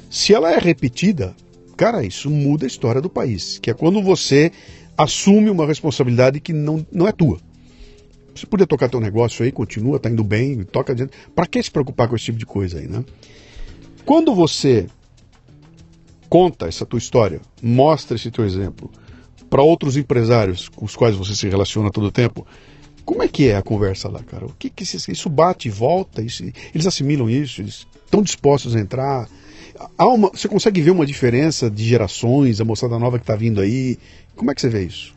se ela é repetida, cara, isso muda a história do país. Que é quando você assume uma responsabilidade que não, não é tua. Você podia tocar teu negócio aí, continua, tá indo bem, toca adiante. Para que se preocupar com esse tipo de coisa aí, né? Quando você conta essa tua história, mostra esse teu exemplo para outros empresários com os quais você se relaciona todo o tempo, como é que é a conversa lá, cara? O que, que isso, bate e volta? Isso, eles assimilam isso? Eles estão dispostos a entrar? Há uma, você consegue ver uma diferença de gerações, a moçada nova que está vindo aí? Como é que você vê isso?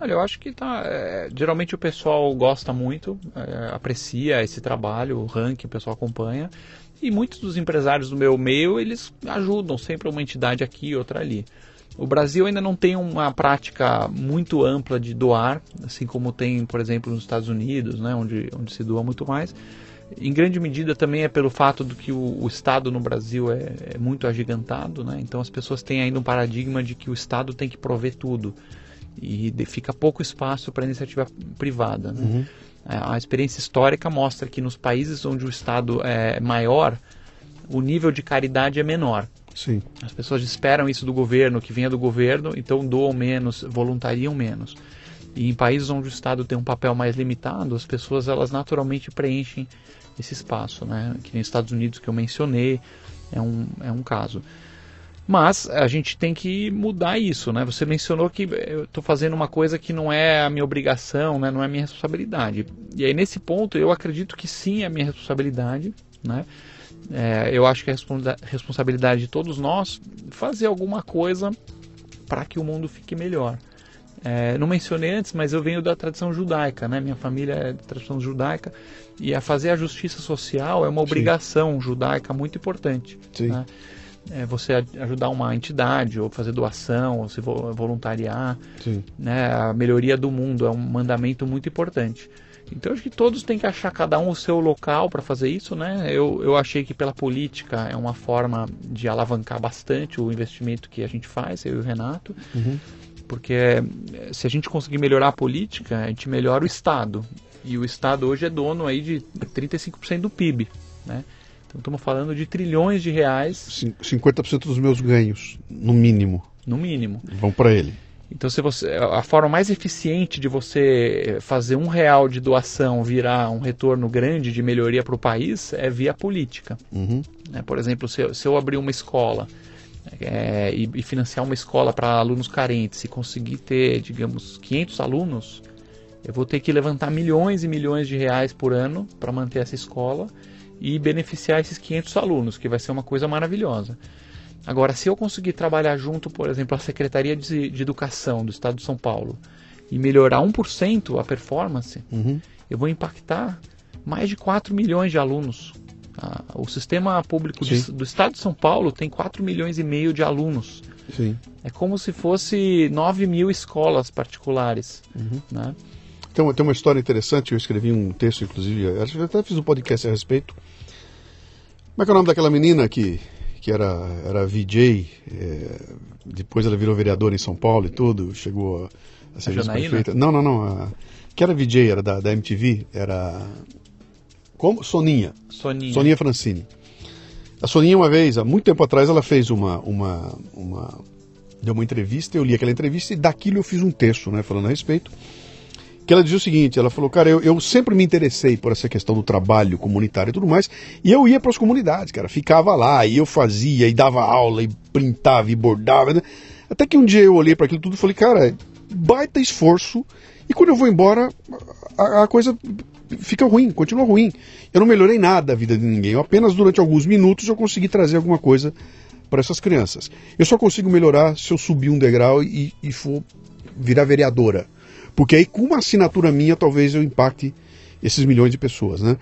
Olha, eu acho que tá. é, geralmente o pessoal gosta muito, é, aprecia esse trabalho, o ranking, o pessoal acompanha. E muitos dos empresários do meu meio, eles ajudam sempre uma entidade aqui, outra ali. O Brasil ainda não tem uma prática muito ampla de doar, assim como tem, por exemplo, nos Estados Unidos, né, onde, onde se doa muito mais. Em grande medida também é pelo fato do que o, o Estado no Brasil é, é muito agigantado, né? então as pessoas têm ainda um paradigma de que o Estado tem que prover tudo e de- fica pouco espaço para iniciativa privada. né? A a experiência histórica mostra que nos países onde o Estado é maior, o nível de caridade é menor. Sim. As pessoas esperam isso do governo, que venha do governo, então doam menos, voluntariam menos. E em países onde o Estado tem um papel mais limitado, as pessoas elas naturalmente preenchem esse espaço, né? Que nem os Estados Unidos que eu mencionei, é um, é um caso. Mas a gente tem que mudar isso, né? Você mencionou que eu estou fazendo uma coisa que não é a minha obrigação, né? não é a minha responsabilidade. E aí nesse ponto eu acredito que sim é a minha responsabilidade, né? É, eu acho que é a responsa- responsabilidade de todos nós fazer alguma coisa para que o mundo fique melhor. É, não mencionei antes, mas eu venho da tradição judaica, né? Minha família é de tradição judaica e a fazer a justiça social é uma obrigação Sim. judaica muito importante. Sim. Né? É você ajudar uma entidade ou fazer doação ou se voluntariar, Sim. né? A melhoria do mundo é um mandamento muito importante. Então acho que todos têm que achar cada um o seu local para fazer isso, né? Eu, eu achei que pela política é uma forma de alavancar bastante o investimento que a gente faz, eu e o Renato. Uhum porque eh, se a gente conseguir melhorar a política, a gente melhora o Estado. E o Estado hoje é dono aí de 35% do PIB, né? Então estamos falando de trilhões de reais. 50% dos meus ganhos, no mínimo. No mínimo. Vão para ele. Então, se você, a forma mais eficiente de você fazer um real de doação virar um retorno grande de melhoria para o país é via política. Uhum. Né? Por exemplo, se eu, se eu abrir uma escola é, e, e, financiar uma escola para alunos carentes e conseguir ter, digamos, 500 alunos, eu vou ter que levantar milhões e milhões de reais por ano para manter essa escola e beneficiar esses 500 alunos, que vai ser uma coisa maravilhosa. Agora, se eu conseguir trabalhar junto, por exemplo, a Secretaria de, de Educação do Estado de São Paulo e melhorar 1% a performance, uhum. eu vou impactar mais de 4 milhões de alunos ah, o sistema público de, do Estado de São Paulo tem 4 milhões e meio de alunos. Sim. É como se fosse 9 mil escolas particulares. Uhum. Né? Tem, tem uma história interessante, eu escrevi um texto, inclusive, eu até fiz um podcast a respeito. Como é que é o nome daquela menina que, que era, era VJ, é, depois ela virou vereadora em São Paulo e tudo, chegou a, a ser vice-prefeita. Não, não, não. A, que era VJ, era da, da MTV, era como? Soninha. Soninha. Soninha Francini. A Soninha, uma vez, há muito tempo atrás, ela fez uma, uma, uma. Deu uma entrevista, eu li aquela entrevista e daquilo eu fiz um texto, né, falando a respeito. Que ela dizia o seguinte: ela falou, cara, eu, eu sempre me interessei por essa questão do trabalho comunitário e tudo mais, e eu ia para as comunidades, cara, ficava lá, e eu fazia, e dava aula, e printava, e bordava, né? Até que um dia eu olhei para aquilo tudo e falei, cara, baita esforço, e quando eu vou embora, a, a coisa fica ruim, continua ruim. Eu não melhorei nada a vida de ninguém. Eu apenas durante alguns minutos eu consegui trazer alguma coisa para essas crianças. Eu só consigo melhorar se eu subir um degrau e, e for virar vereadora. Porque aí com uma assinatura minha talvez eu impacte esses milhões de pessoas, né?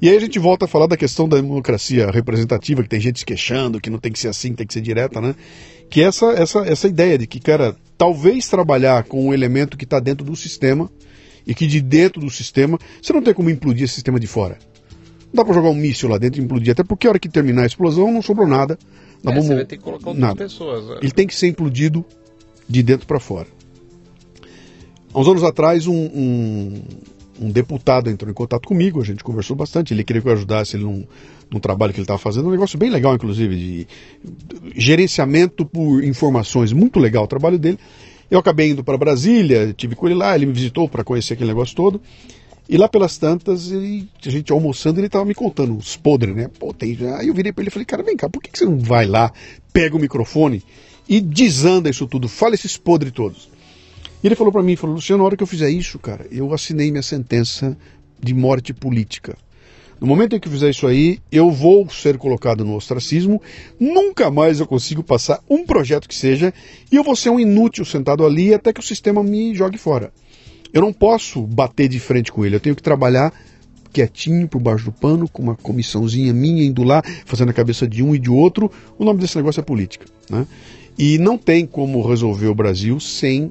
E aí a gente volta a falar da questão da democracia representativa, que tem gente se queixando, que não tem que ser assim, tem que ser direta, né? Que é essa, essa, essa ideia de que, cara, talvez trabalhar com um elemento que está dentro do sistema e que de dentro do sistema você não tem como implodir esse sistema de fora. Não dá para jogar um míssil lá dentro e implodir, até porque a hora que terminar a explosão não sobrou nada. É, você vai ter que colocar outras nada. pessoas. Né? Ele tem que ser implodido de dentro para fora. Há uns anos atrás, um, um, um, deputado entrou em contato comigo, a gente conversou bastante, ele queria que eu ajudasse ele num, num trabalho que ele estava fazendo, um negócio bem legal, inclusive, de gerenciamento por informações, muito legal o trabalho dele. Eu acabei indo para Brasília, tive com ele lá, ele me visitou para conhecer aquele negócio todo. E lá pelas tantas, ele, a gente almoçando, ele estava me contando os podres, né? Pô, tem, aí eu virei para ele e falei, cara, vem cá, por que, que você não vai lá, pega o microfone e desanda isso tudo, fala esses podres todos. E ele falou para mim, falou, Luciano, na hora que eu fizer isso, cara, eu assinei minha sentença de morte política. No momento em que fizer isso aí, eu vou ser colocado no ostracismo, nunca mais eu consigo passar um projeto que seja, e eu vou ser um inútil sentado ali até que o sistema me jogue fora. Eu não posso bater de frente com ele, eu tenho que trabalhar quietinho por baixo do pano, com uma comissãozinha minha indo lá, fazendo a cabeça de um e de outro. O nome desse negócio é política. Né? E não tem como resolver o Brasil sem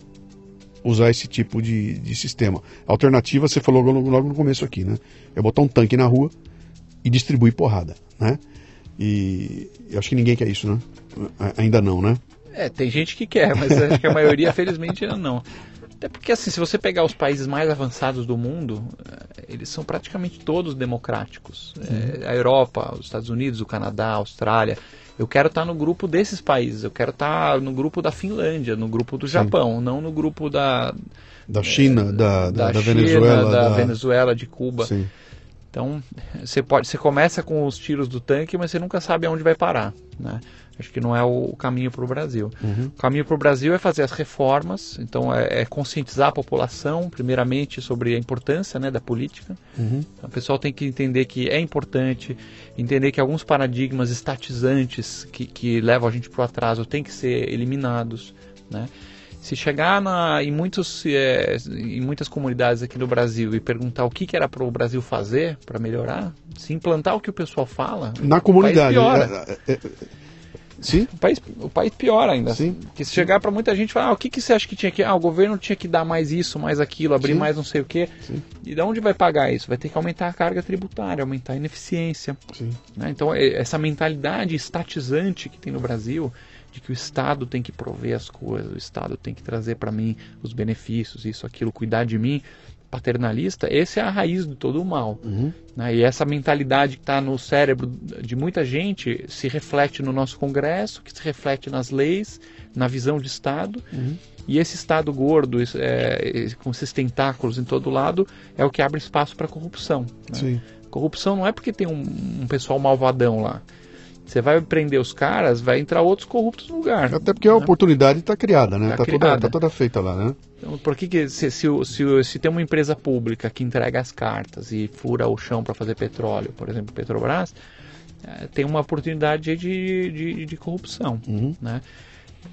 usar esse tipo de, de sistema. A alternativa, você falou logo, logo, no começo aqui, né? É botar um tanque na rua e distribuir porrada, né? E eu acho que ninguém quer isso, né? Ainda não, né? É, tem gente que quer, mas acho que a maioria, felizmente, ainda não. Até porque, assim, se você pegar os países mais avançados do mundo, eh, eles são praticamente todos democráticos. É, a Europa, os Estados Unidos, o Canadá, a Austrália. Eu quero estar no grupo desses países. Eu quero estar no grupo da Finlândia, no grupo do Sim. Japão, não no grupo da da China, é, da, da, da, China, Venezuela, da, da, Venezuela, de Cuba. Sim. Então você pode, você começa com os tiros do tanque, mas você nunca sabe aonde vai parar, né? Acho que não é o caminho para o Brasil. Uhum. O caminho para o Brasil é fazer as reformas, então é, é, conscientizar a população, primeiramente, sobre a importância né, da política. Uhum. Então, o pessoal tem que entender que é importante, entender que alguns paradigmas estatizantes que, que levam a gente para o atraso têm que ser eliminados. Né? Se chegar na, em, muitos, é, em muitas comunidades aqui no Brasil e perguntar o que, que era para o Brasil fazer para melhorar, se implantar o que o pessoal fala, Na comunidade. o país piora. É, é, é, sim, O país, o país piora ainda. Sim. Porque se chegar para muita gente e falar, ah, o que, que você acha que tinha que. Ah, o governo tinha que dar mais isso, mais aquilo, abrir Sim. mais não sei o quê. Sim. E de onde vai pagar isso? Vai ter que aumentar a carga tributária, aumentar a ineficiência. né? Então, é- essa mentalidade estatizante que tem no Brasil, de que o Estado tem que prover as coisas, o Estado tem que trazer para mim os benefícios, isso, aquilo, cuidar de mim, paternalista, esse é a raiz de todo o mal. Uhum. né? E essa mentalidade que está no cérebro de muita gente se reflete no nosso Congresso, que se reflete nas leis, na visão de Estado. Uhum. E esse Estado gordo, é, com esses tentáculos em todo lado, é o que abre espaço para corrupção. né? Corrupção não é porque tem um, um pessoal malvadão lá. Você vai prender os caras, vai entrar outros corruptos no lugar. Até porque a oportunidade está criada, né? Tá Está toda, criada. tá toda feita lá, né? Então, por que, que se, se, se, se tem uma empresa pública que entrega as cartas e fura o chão para fazer petróleo, por exemplo, Petrobras, eh, tem uma oportunidade de, de, de corrupção. Uhum. Né?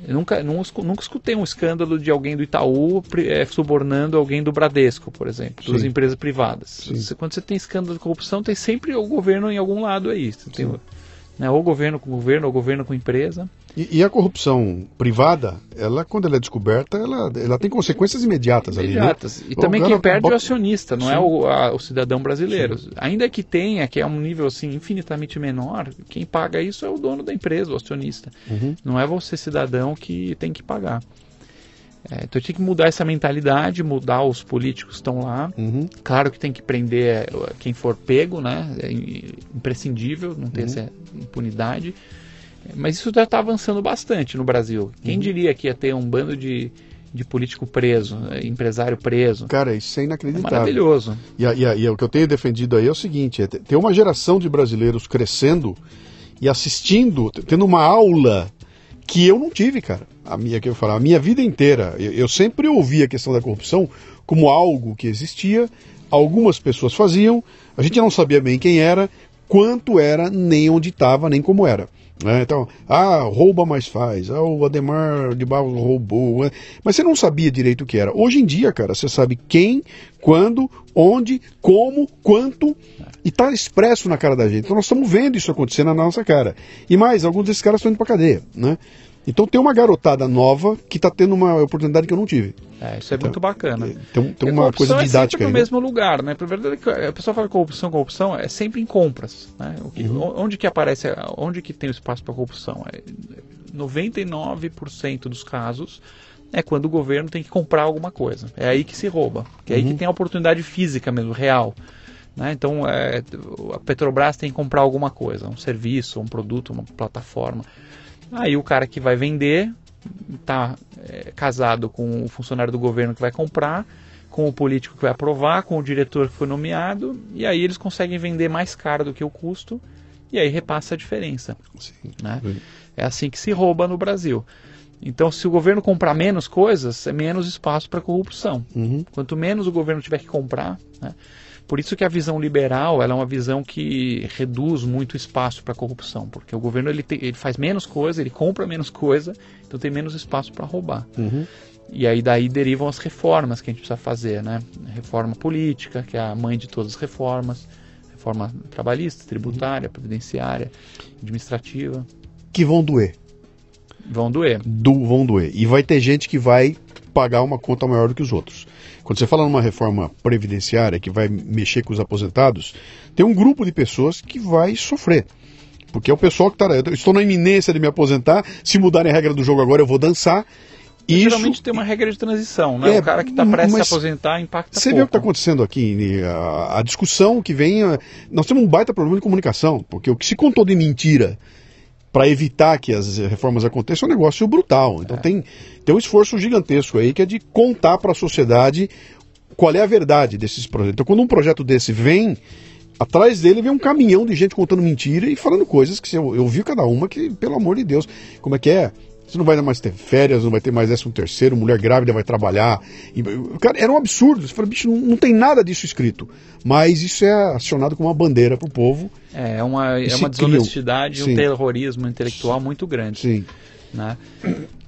Eu nunca, nun- nunca escutei um escândalo de alguém do Itaú eh, subornando alguém do Bradesco, por exemplo, Sim. empresas privadas. Sim. Quando você tem escândalo de corrupção, tem sempre o governo em algum lado aí. Você tem, né, ou governo com governo, ou governo com empresa. E, e a corrupção privada, ela, quando ela é descoberta, ela, ela tem consequências imediatas, imediatas. ali, né? E também quem perde é o acionista, não Sim. é o, a- o cidadão brasileiro. Ainda que tenha, que é um nível assim infinitamente menor, quem paga isso é o dono da empresa, o acionista. Uhum. Não é você, cidadão, que tem que pagar. É, então tem que mudar essa mentalidade, mudar os políticos que estão lá. Uhum. Claro que tem que prender eh, quem for pego, né? É imprescindível não ter Uhum. essa impunidade. Mas isso já está avançando bastante no Brasil. Quem Uhum. diria que ia ter um bando de, de político preso, eh, empresário preso? Cara, isso é É inacreditável. maravilhoso. E, e e o que eu tenho defendido aí é o seguinte: é ter uma geração de brasileiros crescendo e assistindo, tendo uma aula que eu não tive, cara. A minha, que eu falar, a minha vida inteira. Eu, eu sempre ouvi a questão da corrupção como algo que existia, algumas pessoas faziam, a gente não sabia bem quem era, quanto era, nem onde estava, nem como era. né? Então, ah, rouba mais faz, ah, o Ademar de Barros roubou, né? mas você não sabia direito o que era. Hoje em dia, cara, você sabe quem, quando, onde, como, quanto, e tá expresso na cara da gente. Então nós estamos vendo isso acontecer na nossa cara. E mais, alguns desses caras estão indo pra cadeia, né? Então tem uma garotada nova que está tendo uma oportunidade que eu não tive. É, isso é Então, muito bacana. Tem, tem uma coisa corrupção didática é sempre no né? mesmo lugar, né? É que a pessoa fala corrupção, corrupção é sempre em compras, né? Que- Uhum. Onde que aparece, onde que tem o espaço para corrupção? É 99% dos casos é quando o governo tem que comprar alguma coisa. É aí que se rouba, é aí Uhum. que tem a oportunidade física mesmo, real. Né? Então, é, a Petrobras tem que comprar alguma coisa, um serviço, um produto, uma plataforma. Aí o cara que vai vender está casado com o funcionário do governo que vai comprar, com o político que vai aprovar, com o diretor que foi nomeado, e aí eles conseguem vender mais caro do que o custo, e aí repassa a diferença. Sim. Né? É assim que se rouba no Brasil. Então, se o governo comprar menos coisas, é menos espaço para corrupção. Uhum. Quanto menos o governo tiver que comprar, né? Por isso que a visão liberal ela é uma visão que reduz muito espaço para corrupção, porque o governo ele, ele faz menos coisa, ele compra menos coisa, então tem menos espaço para roubar. Uhum. E aí daí derivam as reformas que a gente precisa fazer, né? Reforma política, que é a mãe de todas as reformas, reforma trabalhista, tributária, previdenciária, administrativa, Que vão doer. vão doer. Do, vão doer. E vai ter gente que vai pagar uma conta maior do que os outros. Quando você fala numa reforma previdenciária que vai mexer com os aposentados, tem um grupo de pessoas que vai sofrer. Porque é o pessoal que está. Estou na iminência de me aposentar, se mudarem a regra do jogo agora eu vou dançar. Isso, Geralmente tem uma regra de transição, né? É, o cara que está prestes a mas aposentar impacta Você pouco. vê o que está acontecendo aqui, né? a, a discussão que vem. a- Nós temos um baita problema de comunicação, porque o que se contou de mentira para evitar que as reformas aconteçam é um negócio brutal. Então tem, tem um esforço gigantesco aí que é de contar para a sociedade qual é a verdade desses projetos. Então quando um projeto desse vem, atrás dele vem um caminhão de gente contando mentira e falando coisas que eu, eu vi cada uma que, pelo amor de Deus, como é que é? Você não vai mais ter férias, não vai ter mais décimo terceiro, mulher grávida vai trabalhar. E, cara, era um absurdo. Você fala, bicho, não, não tem nada disso escrito. Mas isso é acionado como uma bandeira para o povo. É, é uma, é uma clima. desonestidade, Sim. um terrorismo intelectual muito grande. Sim. Né?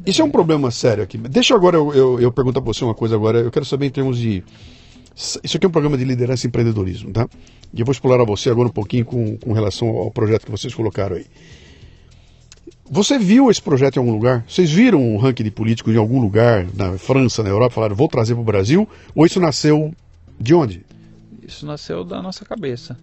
Isso é um problema sério aqui. Deixa agora eu, eu, eu perguntar para você uma coisa agora. Eu quero saber em termos de. Isso aqui é um programa de liderança e empreendedorismo, tá? E eu vou explorar você agora um pouquinho com, com relação ao projeto que vocês colocaram aí. Você viu esse projeto em algum lugar? Vocês viram um ranking de políticos em algum lugar, na França, na Europa, falaram, vou trazer para o Brasil? Ou isso nasceu de onde? Isso nasceu da nossa cabeça.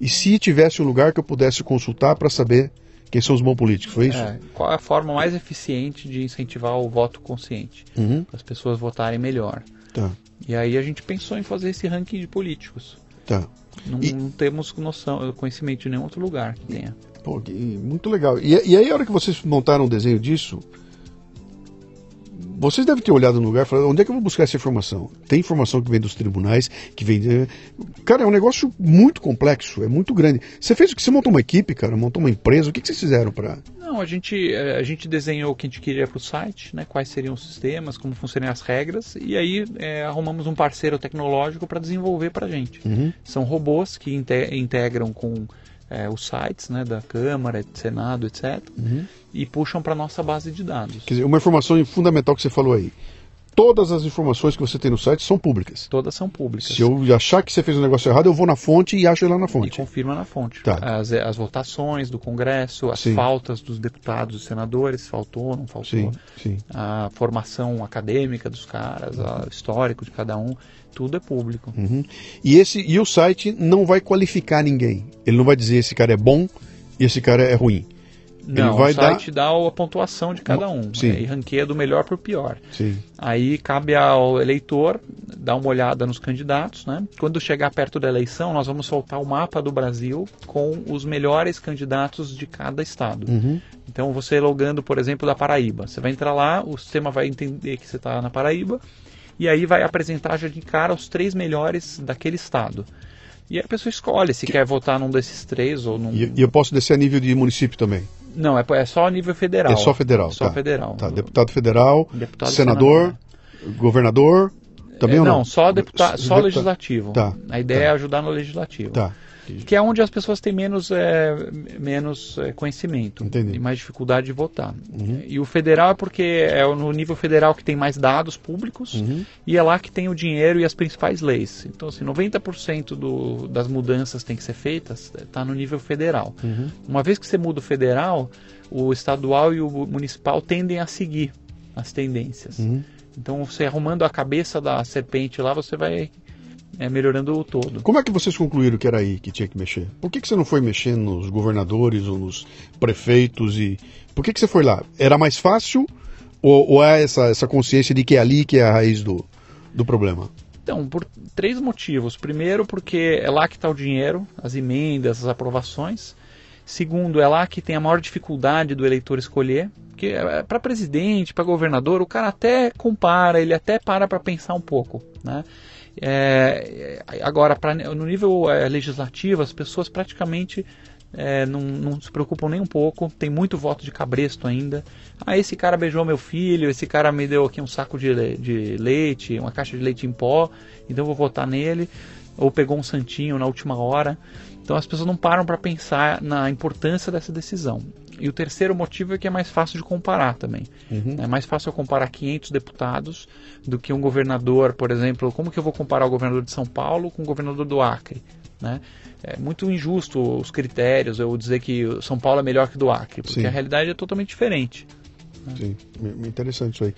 E se tivesse um lugar que eu pudesse consultar para saber quem são os bons políticos, foi isso? É, qual é a forma mais eficiente de incentivar o voto consciente? Uhum. As pessoas votarem melhor. Tá, E aí a gente pensou em fazer esse ranking de políticos. tá. Não, E- não temos noção, conhecimento de nenhum outro lugar que tenha. Pô, que- muito legal. E, e aí, a hora que vocês montaram um desenho disso, vocês devem ter olhado no lugar e falado, onde é que eu vou buscar essa informação? Tem informação que vem dos tribunais, que vem... de- Cara, é um negócio muito complexo, é muito grande. Você fez o que? Você montou uma equipe, cara? Montou uma empresa? O que, que vocês fizeram para... Não, a gente, eh, a gente desenhou o que a gente queria para o site, né, quais seriam os sistemas, como funcionariam as regras, e aí eh, arrumamos um parceiro tecnológico para desenvolver para a gente. Uhum. São robôs que inte- integram com eh, os sites né, da Câmara, Senado, etc., Uhum. e puxam para nossa base de dados. Quer dizer, uma informação fundamental que você falou aí. Todas as informações que você tem no site são públicas. Todas são públicas. Se eu achar que você fez um negócio errado, eu vou na fonte e acho ele lá na E fonte. confirma na fonte. Tá. As, as votações do Congresso, as Sim. faltas dos deputados e senadores, faltou, não faltou. Sim, sim. A formação acadêmica dos caras, o histórico de cada um, tudo é público. Uhum. E, esse, e o site não vai qualificar ninguém. Ele não vai dizer esse cara é bom e esse cara é ruim. Não, vai o site dá... a pontuação de cada um. Sim. né, E ranqueia do melhor para o pior. Sim. Aí cabe ao eleitor dar uma olhada nos candidatos. Né? Quando chegar perto da eleição, nós vamos soltar o mapa do Brasil com os melhores candidatos de cada estado. Uhum. Então, você logando, por exemplo, da Paraíba. Você vai entrar lá, o sistema vai entender que você está na Paraíba, e aí vai apresentar já de cara os três melhores daquele estado. E aí a pessoa escolhe se quer votar num desses três ou num. E eu posso descer a nível de município também. Não, é, é só a nível federal. É só federal. Só tá. federal. Tá, deputado federal, Deputado e senador, governador, também É, ou não, não? só, deputa... só Deputa- legislativo. Tá, A ideia tá. é ajudar no legislativo. Tá. Que é onde as pessoas têm menos, é, menos é, conhecimento Entendi. e mais dificuldade de votar. Uhum. E o federal é porque é no nível federal que tem mais dados públicos Uhum. e é lá que tem o dinheiro e as principais leis. Então, assim, 90% do, das mudanças que têm que ser feitas está no nível federal. Uhum. Uma vez que você muda o federal, o estadual e o municipal tendem a seguir as tendências. Uhum. Então, você arrumando a cabeça da serpente lá, você vai é, melhorando o todo. Como é que vocês concluíram que era aí que tinha que mexer? Por que, que você não foi mexer nos governadores ou nos prefeitos? e Por que, que você foi lá? Era mais fácil ou, ou é essa, essa consciência de que é ali que é a raiz do, do problema? Então, por três motivos. Primeiro, porque é lá que está o dinheiro, as emendas, as aprovações. Segundo, é lá que tem a maior dificuldade do eleitor escolher. Porque para presidente, para governador, o cara até compara, ele até para para pensar um pouco. Né? É, agora, pra, no nível é, legislativo, as pessoas praticamente é, não, não, se preocupam nem um pouco. Tem muito voto de cabresto ainda. Ah, esse cara beijou meu filho, esse cara me deu aqui um saco de, de leite, uma caixa de leite em pó, então eu vou votar nele. Ou pegou um santinho na última hora. Então as pessoas não param para pensar na importância dessa decisão. E o terceiro motivo é que é mais fácil de comparar também. Uhum. É mais fácil eu comparar 500 deputados do que um governador, por exemplo. Como que eu vou comparar o governador de São Paulo com o governador do Acre? Né? É muito injusto os critérios, eu dizer que São Paulo é melhor que do Acre, porque Sim. a realidade é totalmente diferente. Sim, me- interessante isso aí.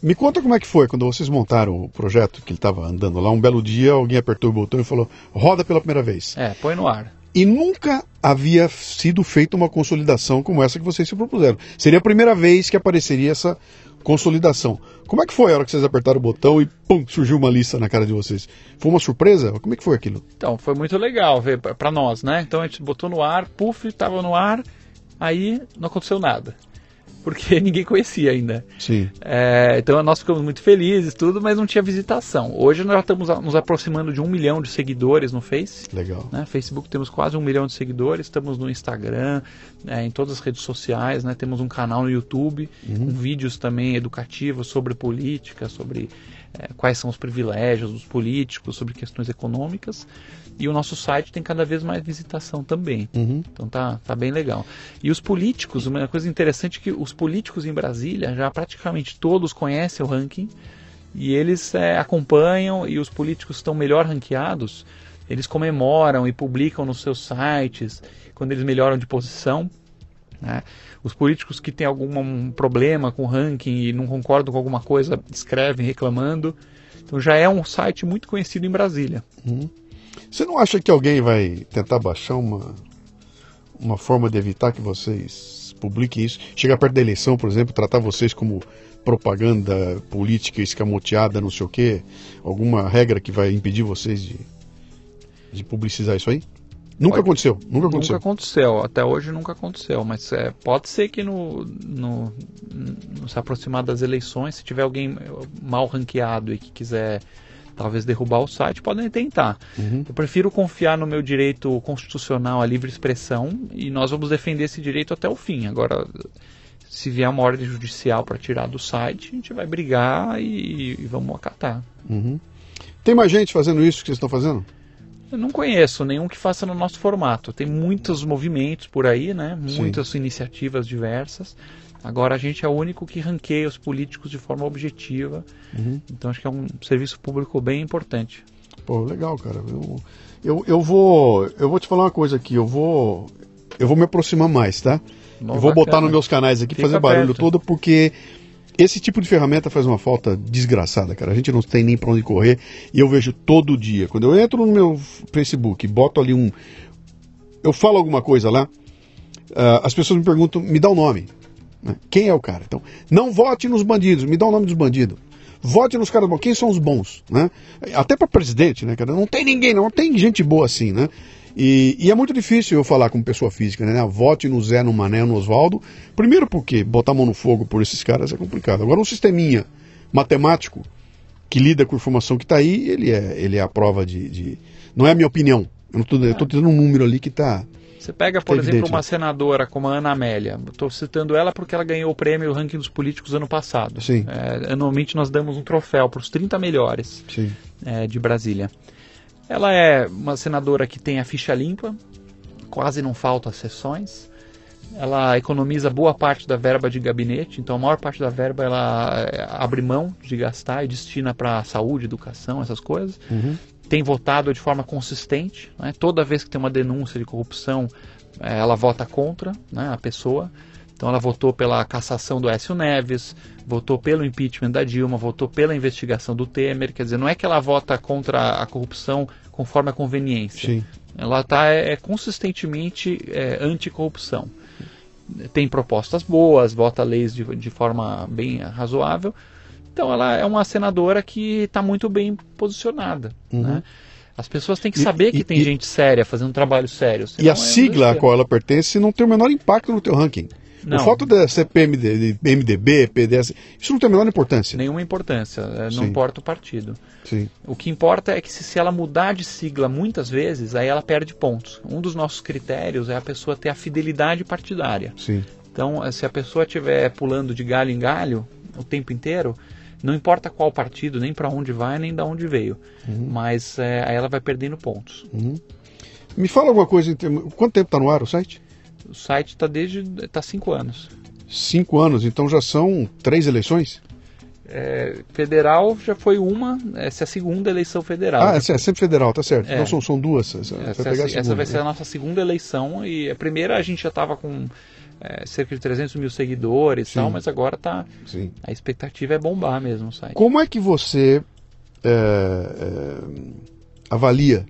Me conta como é que foi quando vocês montaram o projeto que ele estava andando lá. Um belo dia alguém apertou o botão e falou: roda pela primeira vez. É, põe no ar. E nunca havia sido feita uma consolidação como essa que vocês se propuseram. Seria a primeira vez que apareceria essa consolidação. Como é que foi a hora que vocês apertaram o botão e pum, surgiu uma lista na cara de vocês? Foi uma surpresa? Como é que foi aquilo? Então, foi muito legal ver para nós, né? Então a gente botou no ar, puf, estava no ar, aí não aconteceu nada. Porque ninguém conhecia ainda. Sim. É, então nós ficamos muito felizes, tudo, mas não tinha visitação. Hoje nós já estamos nos aproximando de um milhão de seguidores no Face. Legal. Né? Facebook temos quase um milhão de seguidores, estamos no Instagram, né, em todas as redes sociais, né? temos um canal no YouTube com vídeos também educativos sobre política, sobre é, quais são os privilégios dos políticos sobre questões econômicas. E o nosso site tem cada vez mais visitação também. Uhum. Então tá, tá bem legal. E os políticos, uma coisa interessante é que os políticos em Brasília já praticamente todos conhecem o ranking e eles é, acompanham e os políticos estão melhor ranqueados, eles comemoram e publicam nos seus sites quando eles melhoram de posição. Né? Os políticos que têm algum problema com o ranking e não concordam com alguma coisa escrevem reclamando. Então já é um site muito conhecido em Brasília. Uhum. Você não acha que alguém vai tentar baixar uma, uma forma de evitar que vocês publiquem isso? Chegar perto da eleição, por exemplo, tratar vocês como propaganda política escamoteada, não sei o quê? Alguma regra que vai impedir vocês de, de publicizar isso aí? Nunca pode, aconteceu, nunca aconteceu. Nunca aconteceu, até hoje nunca aconteceu, mas é, pode ser que no, no, no, se aproximar das eleições, se tiver alguém mal ranqueado e que quiser talvez derrubar o site, podem tentar. Uhum. Eu prefiro confiar no meu direito constitucional à livre expressão e nós vamos defender esse direito até o fim. Agora, se vier uma ordem judicial para tirar do site, a gente vai brigar e, e vamos acatar. Uhum. Tem mais gente fazendo isso que vocês estão fazendo? Não conheço nenhum que faça no nosso formato. Tem muitos movimentos por aí, né? Muitas Sim. iniciativas diversas. Agora a gente é o único que ranqueia os políticos de forma objetiva. Uhum. Então acho que é um serviço público bem importante. Pô, legal, cara. Eu, eu, eu, vou eu vou te falar uma coisa aqui. Eu vou eu vou me aproximar mais, tá? eu vou botar nos meus canais aqui, Fica fazer barulho perto. todo, porque esse tipo de ferramenta faz uma falta desgraçada, cara. A gente não tem nem para onde correr e eu vejo todo dia. Quando eu entro no meu Facebook, boto ali um. Eu falo alguma coisa lá, uh, as pessoas me perguntam, me dá o um nome. Né? Quem é o cara? Então, não vote nos bandidos, me dá o nome dos bandidos. Vote nos caras bons. Quem são os bons? Né? Até para presidente, né, cara? Não tem ninguém, não tem gente boa assim, né? E, e, é muito difícil eu falar com pessoa física, né? Vote no Zé, no Mané, no Oswaldo. Primeiro porque botar a mão no fogo por esses caras é complicado. Agora, um sisteminha matemático que lida com a informação que está aí, ele é, ele é a prova de, de, Não é a minha opinião. Eu estou tendo um número ali que está você pega, por exemplo, uma senadora como a Ana Amélia. Estou citando ela porque ela ganhou o prêmio Ranking dos Políticos ano passado. Sim. É, anualmente nós damos um troféu para os 30 melhores é, de Brasília. Ela é uma senadora que tem a ficha limpa, quase não faltam sessões. Ela economiza boa parte da verba de gabinete, então a maior parte da verba ela é, abre mão de gastar e destina para saúde, educação, essas coisas. Uhum tem votado de forma consistente. Né? Toda vez que tem uma denúncia de corrupção, é, ela vota contra né, a pessoa. Então ela votou pela cassação do Écio Neves, votou pelo impeachment da Dilma, votou pela investigação do Temer. Quer dizer, não é que ela vota contra a corrupção conforme a conveniência. Sim. Ela está é, é, consistentemente é, anticorrupção. Tem propostas boas, vota leis de, de forma bem razoável, então ela é uma senadora que está muito bem posicionada. Uhum. Né? As pessoas têm que saber e, que e, tem e, gente séria fazendo um trabalho sério. E a é sigla a qual ela pertence não tem o menor impacto no teu ranking. Não. O fato de ser PMD, MDB, PDS, isso não tem a menor importância. Nenhuma importância, é, não Sim. importa o partido. Sim. O que importa é que se, se ela mudar de sigla muitas vezes, aí ela perde pontos. Um dos nossos critérios é a pessoa ter a fidelidade partidária. Sim. Então, se a pessoa estiver pulando de galho em galho o tempo inteiro, não importa qual partido, nem para onde vai, nem de onde veio. Uhum. Mas é, aí ela vai perdendo pontos. Uhum. Me fala alguma coisa. Quanto tempo está no ar o site? O site está desde. está cinco anos. Cinco anos, então já são três eleições? É, federal já foi uma, essa é a segunda eleição federal. Ah, essa é sempre federal, tá certo. É. Então são, são duas. Essa, essa, vai, essa, essa vai ser a nossa segunda eleição e a primeira a gente já estava com é, cerca de 300 mil seguidores e tal, mas agora tá. Sim. A expectativa é bombar mesmo o site. Como é que você é, é, avalia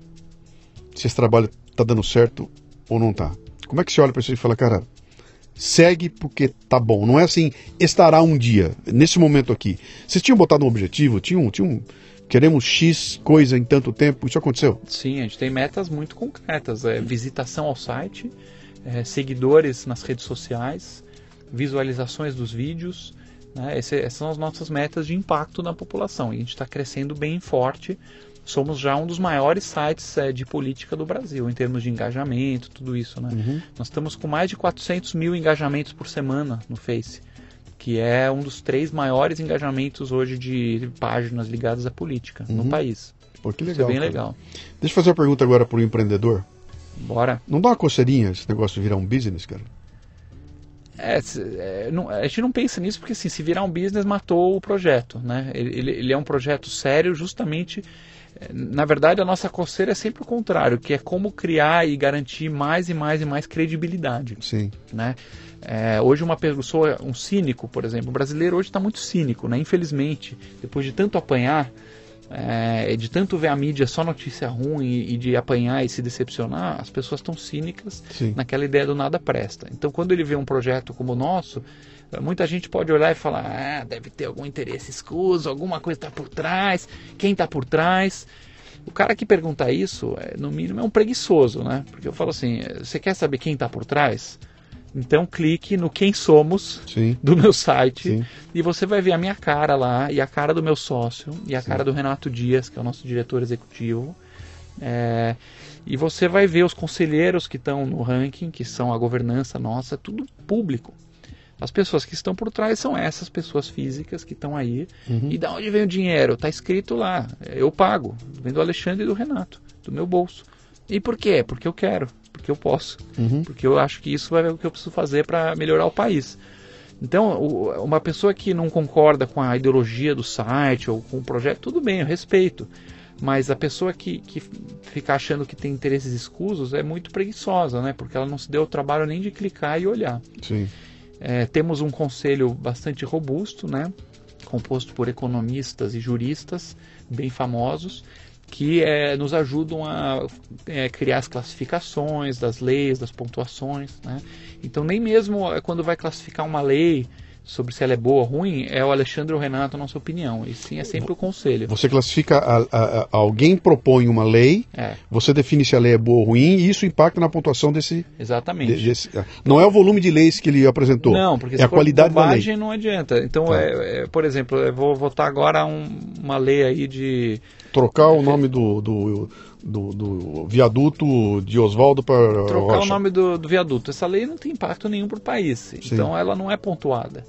se esse trabalho está dando certo ou não está? Como é que você olha para isso e fala, cara, segue porque tá bom. Não é assim, estará um dia, nesse momento aqui. Vocês tinham botado um objetivo? Tinham, tinham, queremos X coisa em tanto tempo? Isso aconteceu? Sim, a gente tem metas muito concretas. É, visitação ao site, é, seguidores nas redes sociais, visualizações dos vídeos. Né? Esse, essas são as nossas metas de impacto na população. E a gente está crescendo bem forte. Somos já um dos maiores sites é, de política do Brasil, em termos de engajamento, tudo isso. Né? Uhum. Nós estamos com mais de 400 mil engajamentos por semana no Face que é um dos três maiores engajamentos hoje de páginas ligadas à política no Uhum. país. Pô, que Isso legal. é bem cara. legal. Deixa eu fazer uma pergunta agora pro empreendedor. Bora. Não dá uma coceirinha esse negócio de virar um business, cara? É, é, não- a gente não pensa nisso porque assim, se virar um business matou o projeto, né? Ele, ele- ele é um projeto sério justamente na verdade a nossa coceira é sempre o contrário, que é como criar e garantir mais e mais e mais credibilidade, Sim. né? É, hoje uma pessoa, um cínico, por exemplo, o brasileiro hoje está muito cínico, né? Infelizmente, depois de tanto apanhar, é, de tanto ver a mídia só notícia ruim e, e de apanhar e se decepcionar, as pessoas estão cínicas Sim. naquela ideia do nada presta. Então, quando ele vê um projeto como o nosso, muita gente pode olhar e falar: ah, deve ter algum interesse escuso, alguma coisa está por trás, quem está por trás. O cara que pergunta isso, é, no mínimo, é um preguiçoso, né? Porque eu falo assim: eh, você quer saber quem está por trás? Então clique no Quem Somos Sim. do meu site Sim. e você vai ver a minha cara lá e a cara do meu sócio e a cara do Renato Dias, que é o nosso diretor executivo. É, e você vai ver os conselheiros que estão no ranking, que são a governança nossa, tudo público. As pessoas que estão por trás são essas pessoas físicas que estão aí. Uhum. E da onde vem o dinheiro? Está escrito lá. Eu pago. Vem do Alexandre e do Renato, do meu bolso. E por quê? Porque eu quero, porque eu posso Uhum. porque eu acho que isso é o que eu preciso fazer para melhorar o país. Então, uma pessoa que não concorda com a ideologia do site ou com o projeto, tudo bem, eu respeito. Mas a pessoa que, que fica achando que tem interesses escusos é muito preguiçosa, né? Porque ela não se deu o trabalho nem de clicar e olhar. Sim. É, temos um conselho bastante robusto, né? composto por economistas e juristas bem famosos, que é, nos ajudam a é, criar as classificações das leis, das pontuações. Né? Então, nem mesmo é, quando vai classificar uma lei sobre se ela é boa ou ruim, é o Alexandre ou o Renato a nossa opinião. E sim, é sempre o conselho. Você classifica, a, a- a- alguém propõe uma lei, É, você define se a lei é boa ou ruim, e isso impacta na pontuação desse. exatamente. de- desse- não é o volume de leis que ele apresentou. Não, porque é a qualidade da lei. não adianta. Então, Tá. é, é, por exemplo, eu vou votar agora um- uma lei aí de Trocar o nome do, do, do, do viaduto de Oswaldo para trocar Rocha. o nome do, do viaduto. Essa lei não tem impacto nenhum para o país, então ela não é pontuada.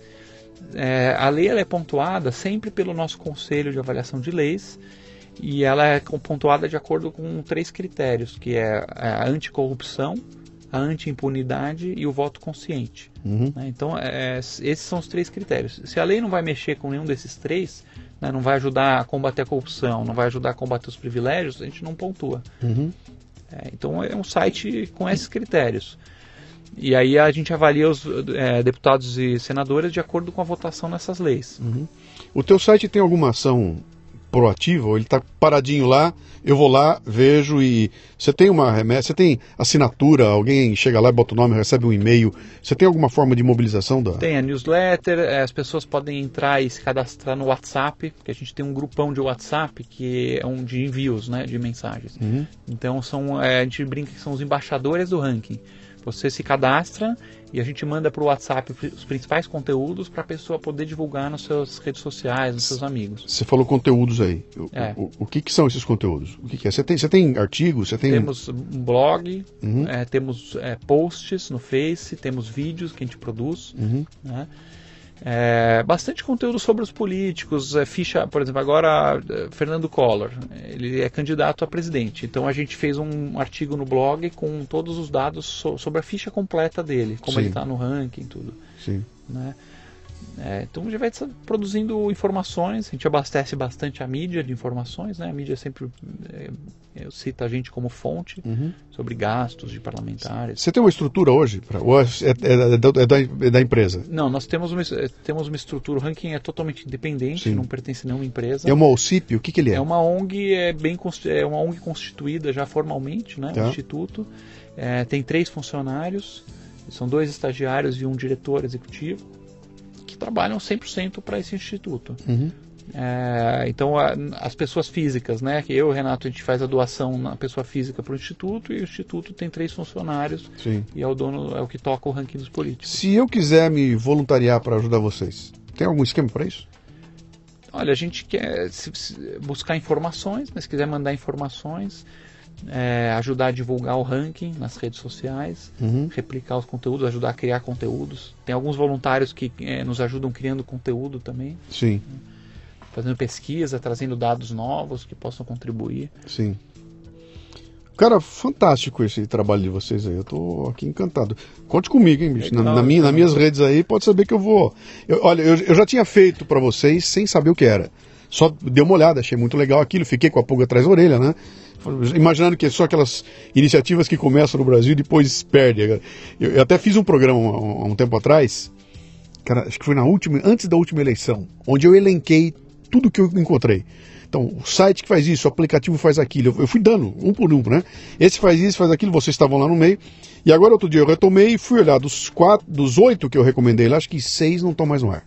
É, a lei é pontuada sempre pelo nosso Conselho de Avaliação de Leis e ela é pontuada de acordo com três critérios, que é a anticorrupção, a anti-impunidade e o voto consciente. Uhum. né? Então, é, esses são os três critérios. Se a lei não vai mexer com nenhum desses três, né, não vai ajudar a combater a corrupção, não vai ajudar a combater os privilégios, a gente não pontua. Uhum. É, então é um site com esses critérios. E aí a gente avalia os é, deputados e senadores de acordo com a votação nessas leis. O teu site tem alguma ação proativa ou ele está paradinho lá? Eu vou lá, vejo e você tem uma remessa, você tem assinatura, alguém chega lá bota o nome, recebe um e-mail. Você tem alguma forma de mobilização da? Tem a newsletter, é, as pessoas podem entrar e se cadastrar no WhatsApp, porque a gente tem um grupão de WhatsApp que é um de envios né, de mensagens. Uhum. Então são, é, a gente brinca que são os embaixadores do ranking. Você se cadastra e a gente manda para o WhatsApp os principais conteúdos para a pessoa poder divulgar nas suas redes sociais, nos seus amigos. Você falou conteúdos aí. O, É. o, o que, que são esses conteúdos? O que, que é? Você tem, você tem artigos? Você tem. Temos um blog, Uhum. é, temos é, posts no Face, temos vídeos que a gente produz. Uhum. né? É, bastante conteúdo sobre os políticos, é, ficha, por exemplo, agora é, Fernando Collor, ele é candidato a presidente. Então a gente fez um artigo no blog com todos os dados so- sobre a ficha completa dele, como Sim. ele está no ranking, tudo. Sim. né? É, então a gente vai produzindo informações, a gente abastece bastante a mídia de informações, né? A mídia sempre é, é, cita a gente como fonte Uhum. sobre gastos de parlamentares. Você tem uma estrutura hoje? Pra, ou é, é- é da, é da- é da empresa? Não, nós temos uma, temos uma estrutura, o ranking é totalmente independente, Sim. não pertence a nenhuma empresa. É uma OCIP? O que, que ele é? É uma ONG é bem é uma ONG constituída já formalmente, né, Tá. um instituto. É, tem três funcionários, são dois estagiários e um diretor executivo que trabalham 100% para esse instituto. Uhum. É, então a- as pessoas físicas, né, que eu e o Renato a gente faz a doação na pessoa física para o instituto e o instituto tem três funcionários Sim. e é o dono é o que toca o ranking dos políticos. Se eu quiser me voluntariar para ajudar vocês, tem algum esquema para isso? Olha, a gente quer se- se- buscar informações, mas se quiser mandar informações, é, ajudar a divulgar o ranking nas redes sociais, Uhum. replicar os conteúdos, ajudar a criar conteúdos. Tem alguns voluntários que é, nos ajudam criando conteúdo também, Sim, fazendo pesquisa, trazendo dados novos que possam contribuir. sim. Cara, fantástico esse trabalho de vocês aí. Eu tô aqui encantado. Conte comigo, hein, bicho. Na, Legal, na minha, nas minhas redes aí, pode saber que eu vou. Eu- olha, eu, eu já tinha feito pra vocês sem saber o que era. Só dei uma olhada, achei muito legal aquilo, fiquei com a pulga atrás da orelha, né? Imaginando que é só aquelas iniciativas que começam no Brasil e depois perdem. Eu, eu até fiz um programa há um tempo atrás, cara, acho que foi na última, antes da última eleição, onde eu elenquei tudo que eu encontrei. Então, o site que faz isso, o aplicativo faz aquilo. Eu, fui dando um por um, né? Esse faz isso, faz aquilo, vocês estavam lá no meio. E agora, outro dia, eu retomei e fui olhar dos quatro, dos oito que eu recomendei lá, acho que seis não estão mais no ar.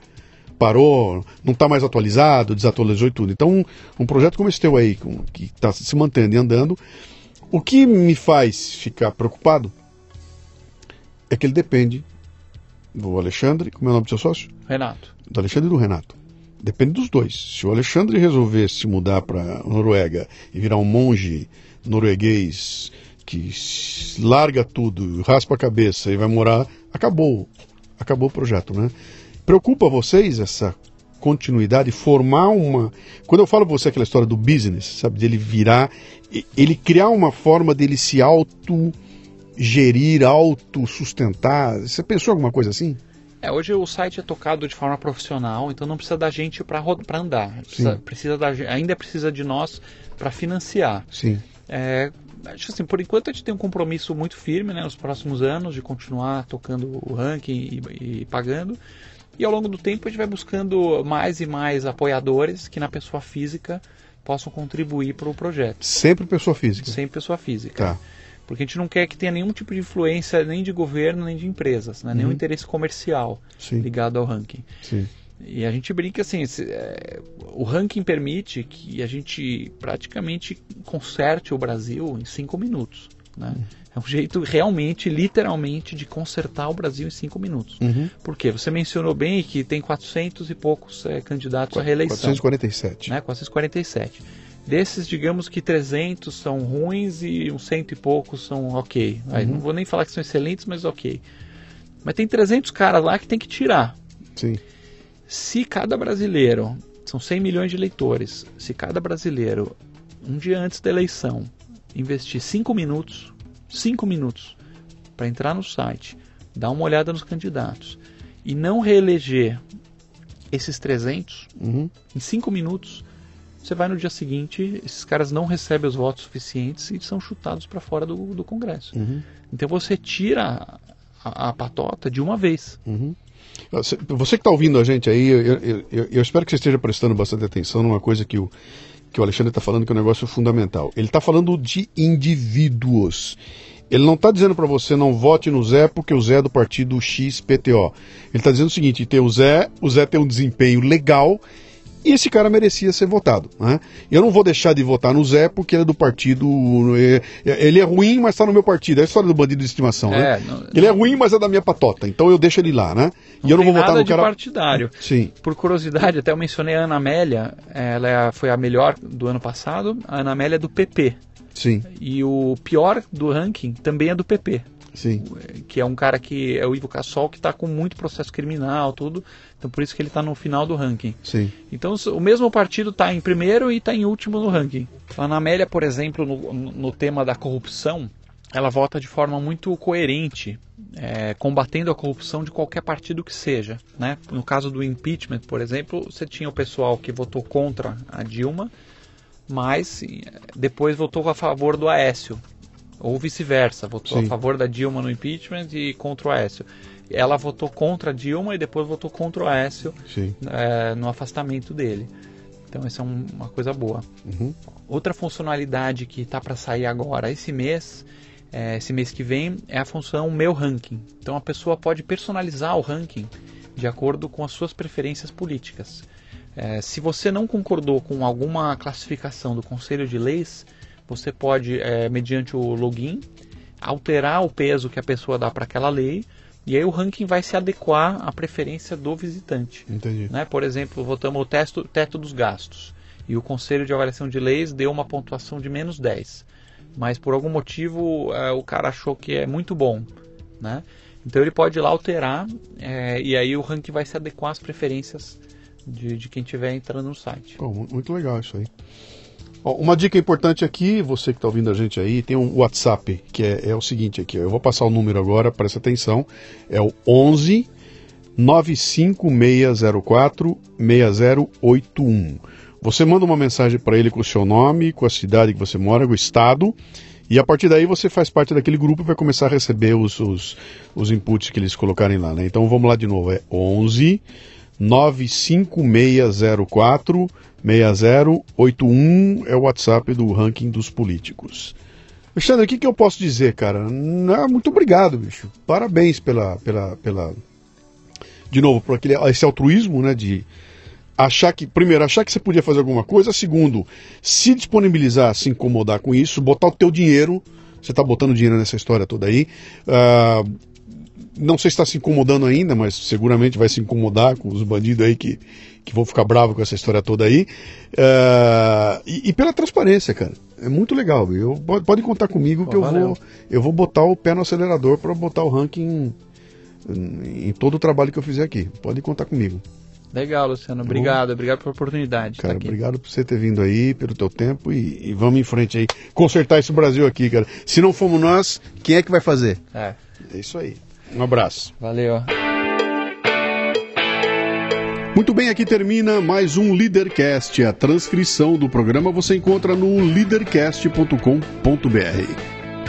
Parou, não está mais atualizado, desatualizou e tudo. Então, um, um projeto como esse teu aí, com- que está se mantendo e andando, o que me faz ficar preocupado é que ele depende do Alexandre, como é o nome do seu sócio? Renato, do Alexandre e do Renato. Depende dos dois. Se o Alexandre resolver se mudar para Noruega e virar um monge norueguês que larga tudo, raspa a cabeça e vai morar, acabou. Acabou o projeto, né? Preocupa vocês essa continuidade, formar uma. Quando eu falo pra você aquela história do business, sabe, dele virar, ele criar uma forma dele se auto gerir, auto sustentar. Você pensou alguma coisa assim? É, hoje o site é tocado de forma profissional, então não precisa da gente para andar. Precisa, precisa da, ainda precisa de nós para financiar. Sim. É, acho que assim, por enquanto a gente tem um compromisso muito firme né, nos próximos anos de continuar tocando o ranking e, e pagando. E ao longo do tempo a gente vai buscando mais e mais apoiadores que na pessoa física possam contribuir para o projeto. Sempre pessoa física. Sem pessoa física. Tá. Porque a gente não quer que tenha nenhum tipo de influência nem de governo nem de empresas, né? nenhum Uhum. interesse comercial Sim, ligado ao ranking. sim. E a gente brinca assim, é, o ranking permite que a gente praticamente conserte o Brasil em cinco minutos. Né? É um jeito realmente, literalmente, de consertar o Brasil em cinco minutos. Uhum. Por quê? Você mencionou bem que tem 400 e poucos é, candidatos à reeleição. 447. Né? 447. Desses, digamos que 300 são ruins e uns cento e poucos são ok. Aí, Uhum. Não vou nem falar que são excelentes, mas ok. Mas tem 300 caras lá que tem que tirar. Sim. Se cada brasileiro, são 100 milhões de eleitores, se cada brasileiro, um dia antes da eleição, investir 5 minutos, 5 minutos, para entrar no site, dar uma olhada nos candidatos e não reeleger esses 300, Uhum. em 5 minutos, você vai no dia seguinte, esses caras não recebem os votos suficientes e são chutados para fora do, do Congresso. Uhum. Então você tira a, a patota de uma vez. Uhum. Você que está ouvindo a gente aí, eu, eu- eu- eu espero que você esteja prestando bastante atenção numa coisa que o, que o Alexandre está falando que é um negócio fundamental. Ele está falando de indivíduos. Ele não está dizendo para você não vote no Zé porque o Zé é do partido XPTO. Ele está dizendo o seguinte: tem o Zé, o Zé tem um desempenho legal e esse cara merecia ser votado. Né? Eu não vou deixar de votar no Zé porque ele é do partido. é- Ele é ruim, mas está no meu partido. É a história do bandido de estimação. né? É, não- Ele é ruim, mas é da minha patota. Então eu deixo ele lá, né? e eu não vou votar no cara. partidário. Sim, Por curiosidade, até eu mencionei a Ana Amélia, ela é foi a melhor do ano passado, a Ana Amélia é do PP. sim, E o pior do ranking também é do PP, sim. que é um cara que é o Ivo Cassol, que está com muito processo criminal, tudo. Então por isso que ele está no final do ranking. Sim. Então o mesmo partido está em primeiro e está em último no ranking. A Ana Amélia, por exemplo, no, no tema da corrupção, ela vota de forma muito coerente, é, combatendo a corrupção de qualquer partido que seja. Né? No caso do impeachment, por exemplo, você tinha o pessoal que votou contra a Dilma, mas eh, depois votou a favor do Aécio. Ou vice-versa, votou Sim. a favor da Dilma no impeachment e contra o Aécio. Ela votou contra a Dilma e depois votou contra o Aécio é, no afastamento dele. Então essa é um- uma coisa boa. Uhum. Outra funcionalidade que está para sair agora esse mês, é, esse mês que vem, é a função Meu Ranking. Então a pessoa pode personalizar o ranking de acordo com as suas preferências políticas. É, se você não concordou com alguma classificação do Conselho de Leis, você pode, é, mediante o login, alterar o peso que a pessoa dá para aquela lei e aí o ranking vai se adequar à preferência do visitante. Entendi. Né? Por exemplo, votamos o testo, teto dos gastos e o Conselho de Avaliação de Leis deu uma pontuação de menos 10. mas por algum motivo é, o cara achou que é muito bom, né? Então ele pode ir lá alterar é, e aí o ranking vai se adequar às preferências de, de quem estiver entrando no site. Oh, muito legal isso aí. Uma dica importante aqui, você que está ouvindo a gente aí, tem um WhatsApp que é, é o seguinte aqui. Eu vou passar o número agora, presta atenção. É o 11 95604 6081. Você manda uma mensagem para ele com o seu nome, com a cidade que você mora, com o estado, e a partir daí você faz parte daquele grupo e vai começar a receber os, os, os inputs que eles colocarem lá. Né? Então vamos lá de novo, é 11 95604 6081 é o WhatsApp do ranking dos políticos. Alexandre, o que, que eu posso dizer, cara? muito obrigado, bicho. Parabéns pela, pela, pela, de novo, por aquele, esse altruísmo, né, de achar que, primeiro, achar que você podia fazer alguma coisa, segundo, se disponibilizar, se incomodar com isso, botar o teu dinheiro, você está botando dinheiro nessa história toda aí, uh, não sei se está se incomodando ainda, mas seguramente vai se incomodar com os bandidos aí que, que vão ficar bravos com essa história toda aí. Uh, e, e, pela transparência, cara. É muito legal. Eu, pode, pode contar comigo Pô, que eu vou, eu vou botar o pé no acelerador para botar o ranking em, em todo o trabalho que eu fizer aqui. Pode contar comigo. Legal, Luciano. Obrigado. Obrigado pela oportunidade. Cara, obrigado por você ter vindo aí, pelo teu tempo e, e, vamos em frente aí. Consertar esse Brasil aqui, cara. Se não fomos nós, quem é que vai fazer? É. É isso aí. Um abraço. Valeu. Muito bem, aqui termina mais um Leadercast. A transcrição do programa você encontra no leadercast.com.br.